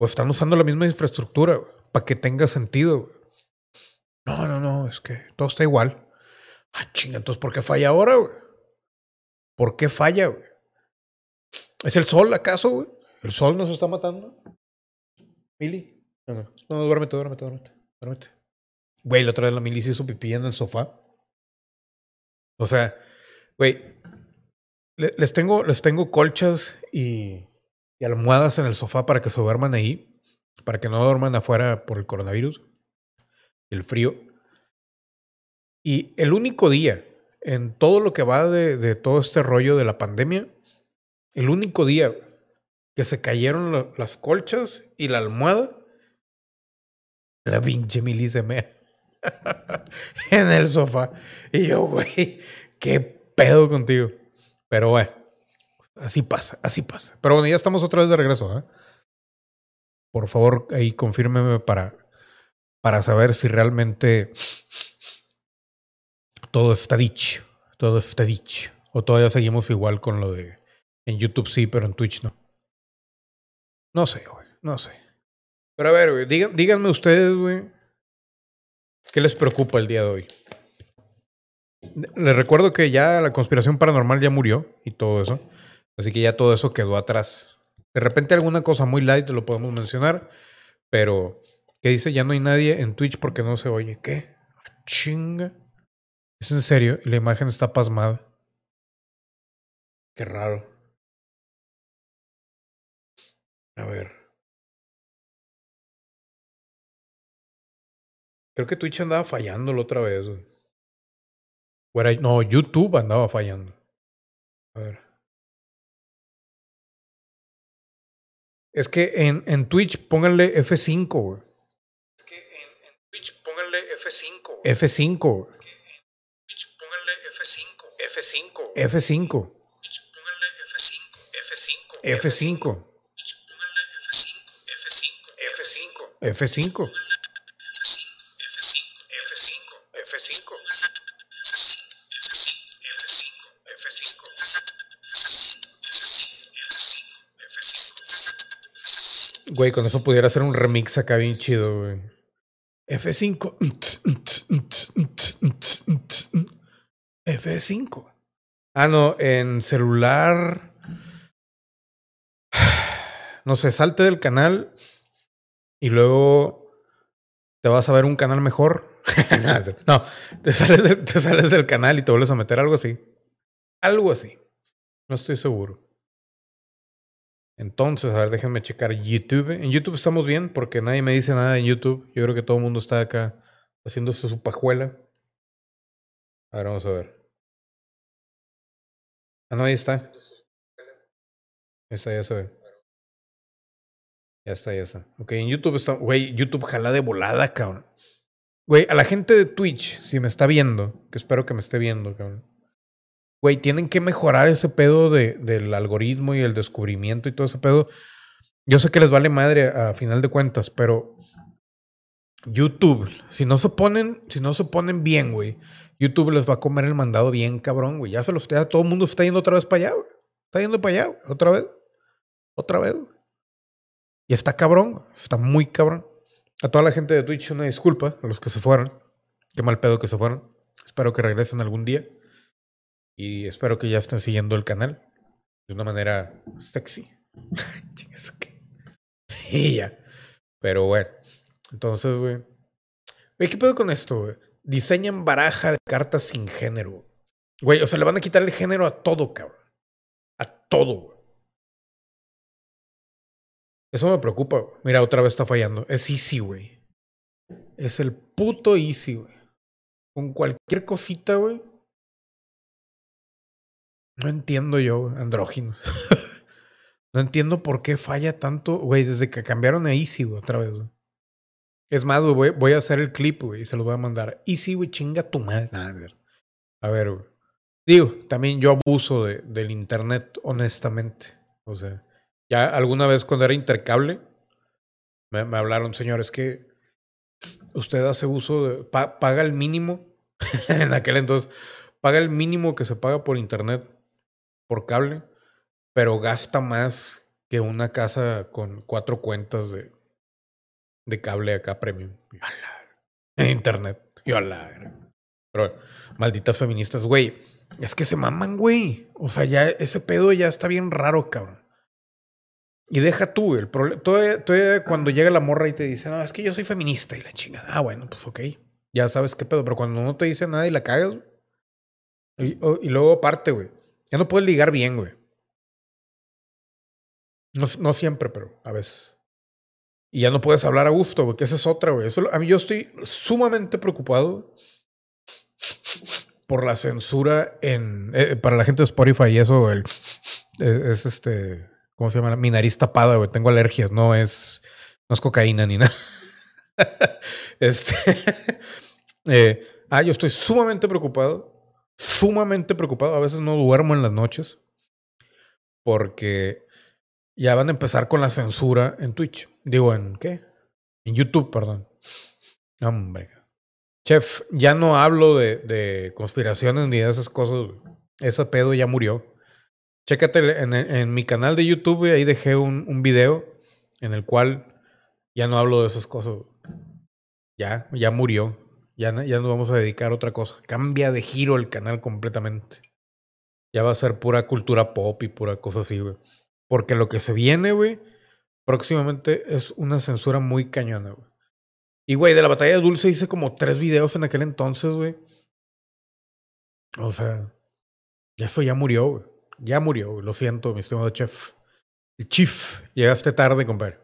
¿O están usando la misma infraestructura, Para que tenga sentido, güey. No, no, no, es que todo está igual. Ah, chinga, entonces, ¿por qué falla ahora, güey? ¿Por qué falla, güey? ¿Es el sol, acaso, güey? ¿El sol nos está matando? Mili. No, no, duérmete, duérmete, duérmete. Duérmete. Güey, la otra vez la Mili se hizo pipí en el sofá. O sea, güey, les tengo, les tengo colchas y, y almohadas en el sofá para que se duerman ahí, para que no duerman afuera por el coronavirus el frío. Y el único día en todo lo que va de, todo este rollo de la pandemia el único día que se cayeron las colchas y la almohada, la pinche Mili se me en el sofá. Y yo, güey, qué pedo contigo. Pero, güey, así pasa, así pasa. Pero bueno, ya estamos otra vez de regreso. ¿eh? Por favor, ahí confírmeme para, para saber si realmente todo está dicho. Todo está dicho. O todavía seguimos igual con lo de en YouTube sí, pero en Twitch no. No sé, güey. No sé. Pero a ver, güey. díganme ustedes, güey. ¿Qué les preocupa el día de hoy? Les recuerdo que ya la conspiración paranormal ya murió y todo eso. Así que ya todo eso quedó atrás. De repente alguna cosa muy light lo podemos mencionar. Pero, ¿qué dice? Ya no hay nadie en Twitch porque no se oye. ¿Qué? Chinga. ¿Es en serio? Y la imagen está pasmada. Qué raro. A ver. Creo que Twitch andaba fallando la otra vez. no, YouTube andaba fallando. A ver. Es que en, en Twitch pónganle F5, güey. Es que en, en Twitch pónganle F5. F5. Güey. Es que en Twitch pónganle F5. F5. F5. Pónganle F5. F5. F5. F5. F5. F5. Güey, con eso pudiera hacer un remix acá bien chido, güey. F5. F5. Ah, no, en celular. No sé, salte del canal y luego te vas a ver un canal mejor. no, te sales, te sales del canal y te vuelves a meter algo así. Algo así. No estoy seguro. Entonces, a ver, déjenme checar YouTube. En YouTube estamos bien porque nadie me dice nada en YouTube. Yo creo que todo el mundo está acá haciéndose su pajuela. A ver, vamos a ver. Ah, no, ahí está. Ahí está, ya se ve. Ya está, ya está. Ok, en YouTube está. Güey, YouTube jala de volada, cabrón. Güey, a la gente de Twitch, si me está viendo, que espero que me esté viendo, cabrón. Güey, tienen que mejorar ese pedo de, del algoritmo y el descubrimiento y todo ese pedo. Yo sé que les vale madre a final de cuentas, pero YouTube, si no se ponen, si no se ponen bien, güey, YouTube les va a comer el mandado bien, cabrón, güey. Ya se los está, todo el mundo está yendo otra vez para allá, güey. Está yendo para allá, güey. Otra vez. Otra vez, güey. Y está cabrón, está muy cabrón. A toda la gente de Twitch una disculpa, a los que se fueron. Qué mal pedo que se fueron. Espero que regresen algún día. Y espero que ya estén siguiendo el canal de una manera sexy. y ya. Pero bueno. Entonces, güey. Güey, ¿qué pedo con esto, güey? Diseñan baraja de cartas sin género. Güey, o sea, le van a quitar el género a todo, cabrón. A todo, güey. Eso me preocupa. Mira, otra vez está fallando. Es Easy, güey. Es el puto Easy, güey. Con cualquier cosita, güey. No entiendo yo, andrógino. no entiendo por qué falla tanto, güey, desde que cambiaron a Easy, güey, otra vez, güey. Es más, güey, voy, a hacer el clip, güey, y se lo voy a mandar. Easy, güey, chinga tu madre. a ver, güey. Digo, también yo abuso de, del internet, honestamente. O sea, ya alguna vez cuando era intercable, me, me hablaron, señores, que usted hace uso de, paga el mínimo, en aquel entonces, paga el mínimo que se paga por internet, por cable, pero gasta más que una casa con cuatro cuentas de, de cable acá premium. En internet. Yo. Pero, malditas feministas, güey. Es que se maman, güey. O sea, ya ese pedo ya está bien raro, cabrón. Y deja tú, el problema. Todavía, cuando llega la morra y te dice, no, es que yo soy feminista y la chingada. Ah, bueno, pues ok. Ya sabes qué pedo. Pero cuando no te dice nada y la cagas, y, y luego aparte, güey. Ya no puedes ligar bien, güey. No, no siempre, pero a veces. Y ya no puedes hablar a gusto, güey, que esa es otra, güey. Eso, a mí yo estoy sumamente preocupado por la censura en eh, para la gente de Spotify y eso, el, e, es, este, ¿cómo se llama? Mi nariz tapada, güey. Tengo alergias, no es, no es cocaína ni nada. este, eh, ah, yo estoy sumamente preocupado, sumamente preocupado. A veces no duermo en las noches porque ya van a empezar con la censura en Twitch. Digo, ¿en qué? En YouTube, perdón. Hombre. Chef, ya no hablo de, de conspiraciones ni de esas cosas. Ese pedo ya murió. Chécate en, en mi canal de YouTube, ahí dejé un, un, video en el cual ya no hablo de esas cosas. Ya, ya murió. Ya, ya nos vamos a dedicar a otra cosa. Cambia de giro el canal completamente. Ya va a ser pura cultura pop y pura cosa así, güey. Porque lo que se viene, güey, próximamente es una censura muy cañona, güey. Y, güey, de la batalla de Dulce hice como tres videos en aquel entonces, güey. O sea, eso ya murió, güey. Ya murió, güey. Lo siento, mi estimado chef. El chief, llegaste tarde, compadre.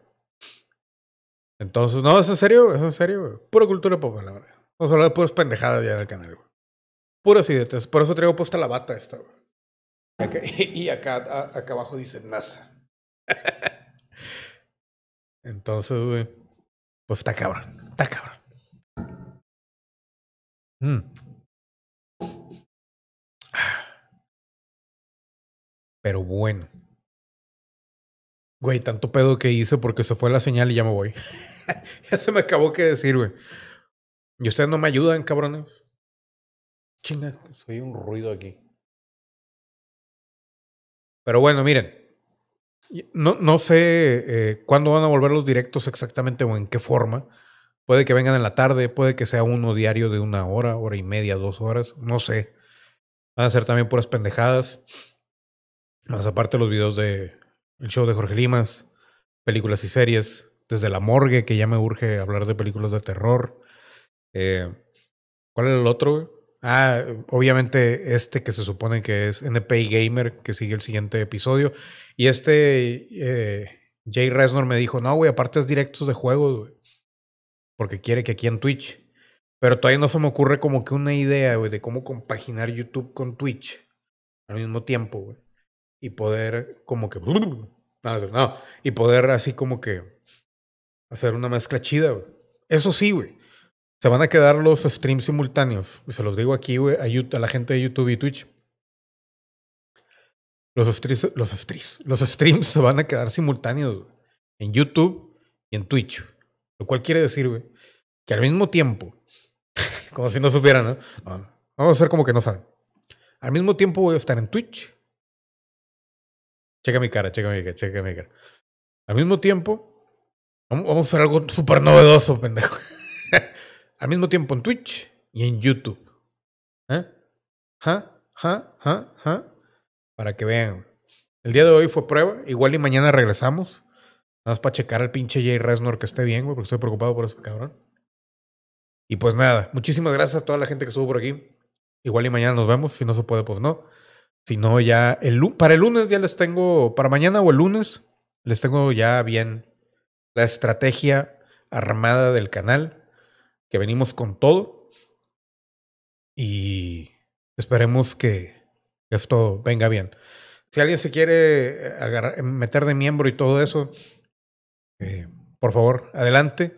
Entonces, no, es en serio, es en serio, güey. Pura cultura pop, la verdad. Vamos a hablar de puras pendejadas ya en el canal, güey. Puras ideas. Por eso traigo puesta la bata esta, güey. y acá, acá abajo dice NASA. Entonces, güey, pues está cabrón, está cabrón. Mm. Pero bueno. Güey, tanto pedo que hice porque se fue la señal y ya me voy. ya se me acabó que decir, güey. Y ustedes no me ayudan, cabrones. Chinga, soy un ruido aquí. Pero bueno, miren. No, no sé eh, cuándo van a volver los directos exactamente o en qué forma. Puede que vengan en la tarde, puede que sea uno diario de una hora, hora y media, dos horas, no sé. Van a ser también puras pendejadas. Más aparte los videos de el show de Jorge Limas, películas y series, desde la morgue, que ya me urge hablar de películas de terror. Eh, ¿Cuál es el otro? Ah, obviamente este que se supone que es NPI Gamer, que sigue el siguiente episodio. Y este eh, Jay Resnor me dijo, no, güey, aparte es directos de juegos, güey. Porque quiere que aquí en Twitch. Pero todavía no se me ocurre como que una idea, güey, de cómo compaginar YouTube con Twitch al mismo tiempo, güey. Y poder como que... No, no, y poder así como que hacer una mezcla chida, güey. Eso sí, güey. Se van a quedar los streams simultáneos. Se los digo aquí, güey, a, la gente de YouTube y Twitch. Los streams, los streams, los streams se van a quedar simultáneos en YouTube y en Twitch. Lo cual quiere decir, güey, que al mismo tiempo, como si no supieran, ¿no? Vamos a hacer como que no saben. Al mismo tiempo voy a estar en Twitch. Checa mi cara, checa mi cara, checa mi cara. Al mismo tiempo, vamos a hacer algo súper novedoso, pendejo al mismo tiempo en Twitch y en YouTube. ¿Eh? ¿Ja? ¿Ja? ¿Ja? ¿Ja? Para que vean. El día de hoy fue prueba. Igual y mañana regresamos. Nada más para checar al pinche Jay Resnor que esté bien, güey, porque estoy preocupado por ese cabrón. Y pues nada, muchísimas gracias a toda la gente que estuvo por aquí. Igual y mañana nos vemos. Si no se puede, pues no. Si no, ya el, para el lunes ya les tengo, para mañana o el lunes, les tengo ya bien la estrategia armada del canal que venimos con todo y esperemos que esto venga bien. Si alguien se quiere eh, agarrar, meter de miembro y todo eso, eh, por favor, adelante.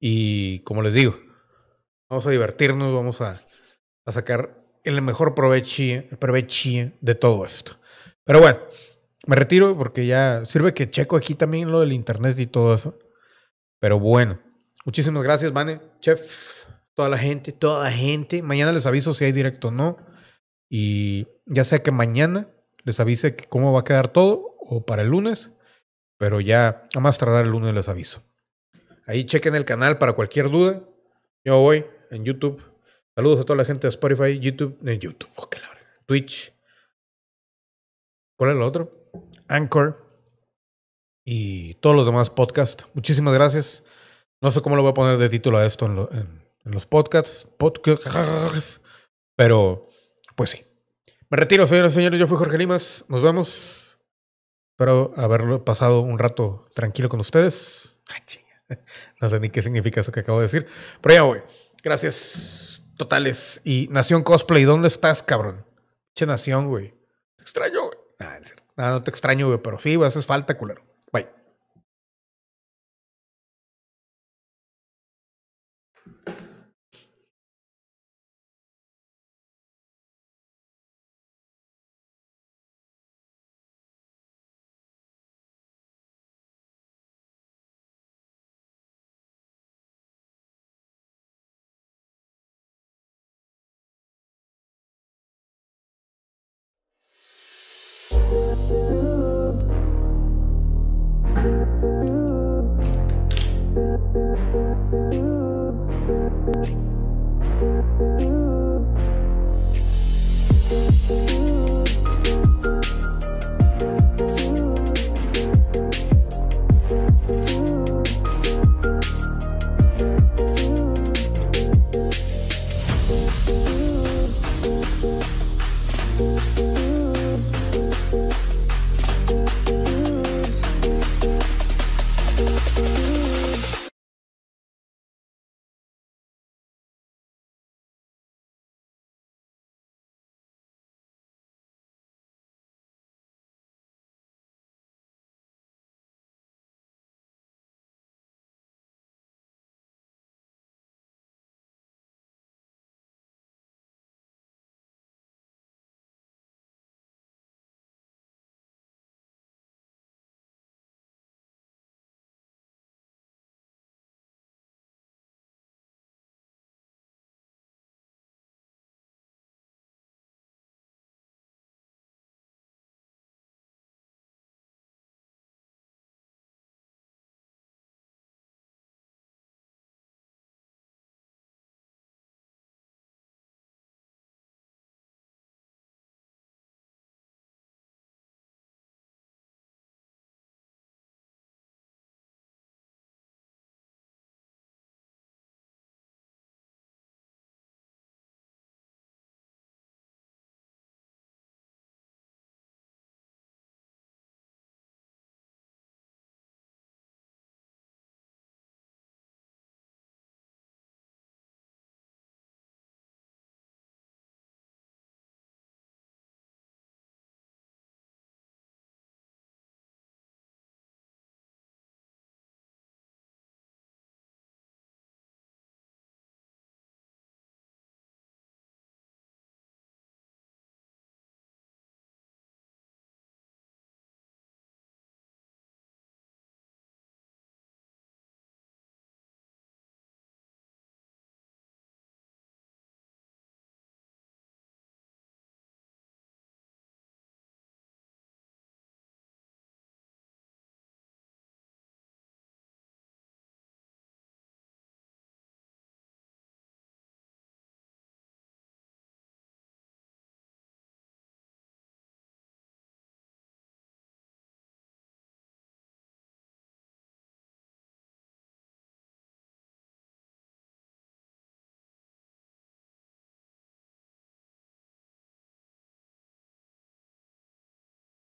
Y como les digo, vamos a divertirnos, vamos a, a sacar el mejor provecho de todo esto. Pero bueno, me retiro porque ya sirve que checo aquí también lo del internet y todo eso. Pero bueno, muchísimas gracias, Vane, chef, toda la gente, toda la gente. Mañana les aviso si hay directo o no. Y ya sé que mañana les avise cómo va a quedar todo o para el lunes. Pero ya a más tardar el lunes les aviso. Ahí chequen el canal para cualquier duda. Yo voy en YouTube. Saludos a toda la gente de Spotify, YouTube, en YouTube, oh, Twitch. ¿Cuál es el otro? Anchor y todos los demás podcasts. Muchísimas gracias. No sé cómo lo voy a poner de título a esto en, los podcasts. Podcasts. Pero, pues sí. Me retiro, señores y señores. Yo fui Jorge Limas. Nos vemos. Espero haberlo pasado un rato tranquilo con ustedes. No sé ni qué significa eso que acabo de decir. Pero ya voy. Gracias totales. Y Nación Cosplay, ¿dónde estás, cabrón? Che Nación, güey. Te extraño, güey. no, no te extraño, güey, pero sí, güey, haces falta, culero.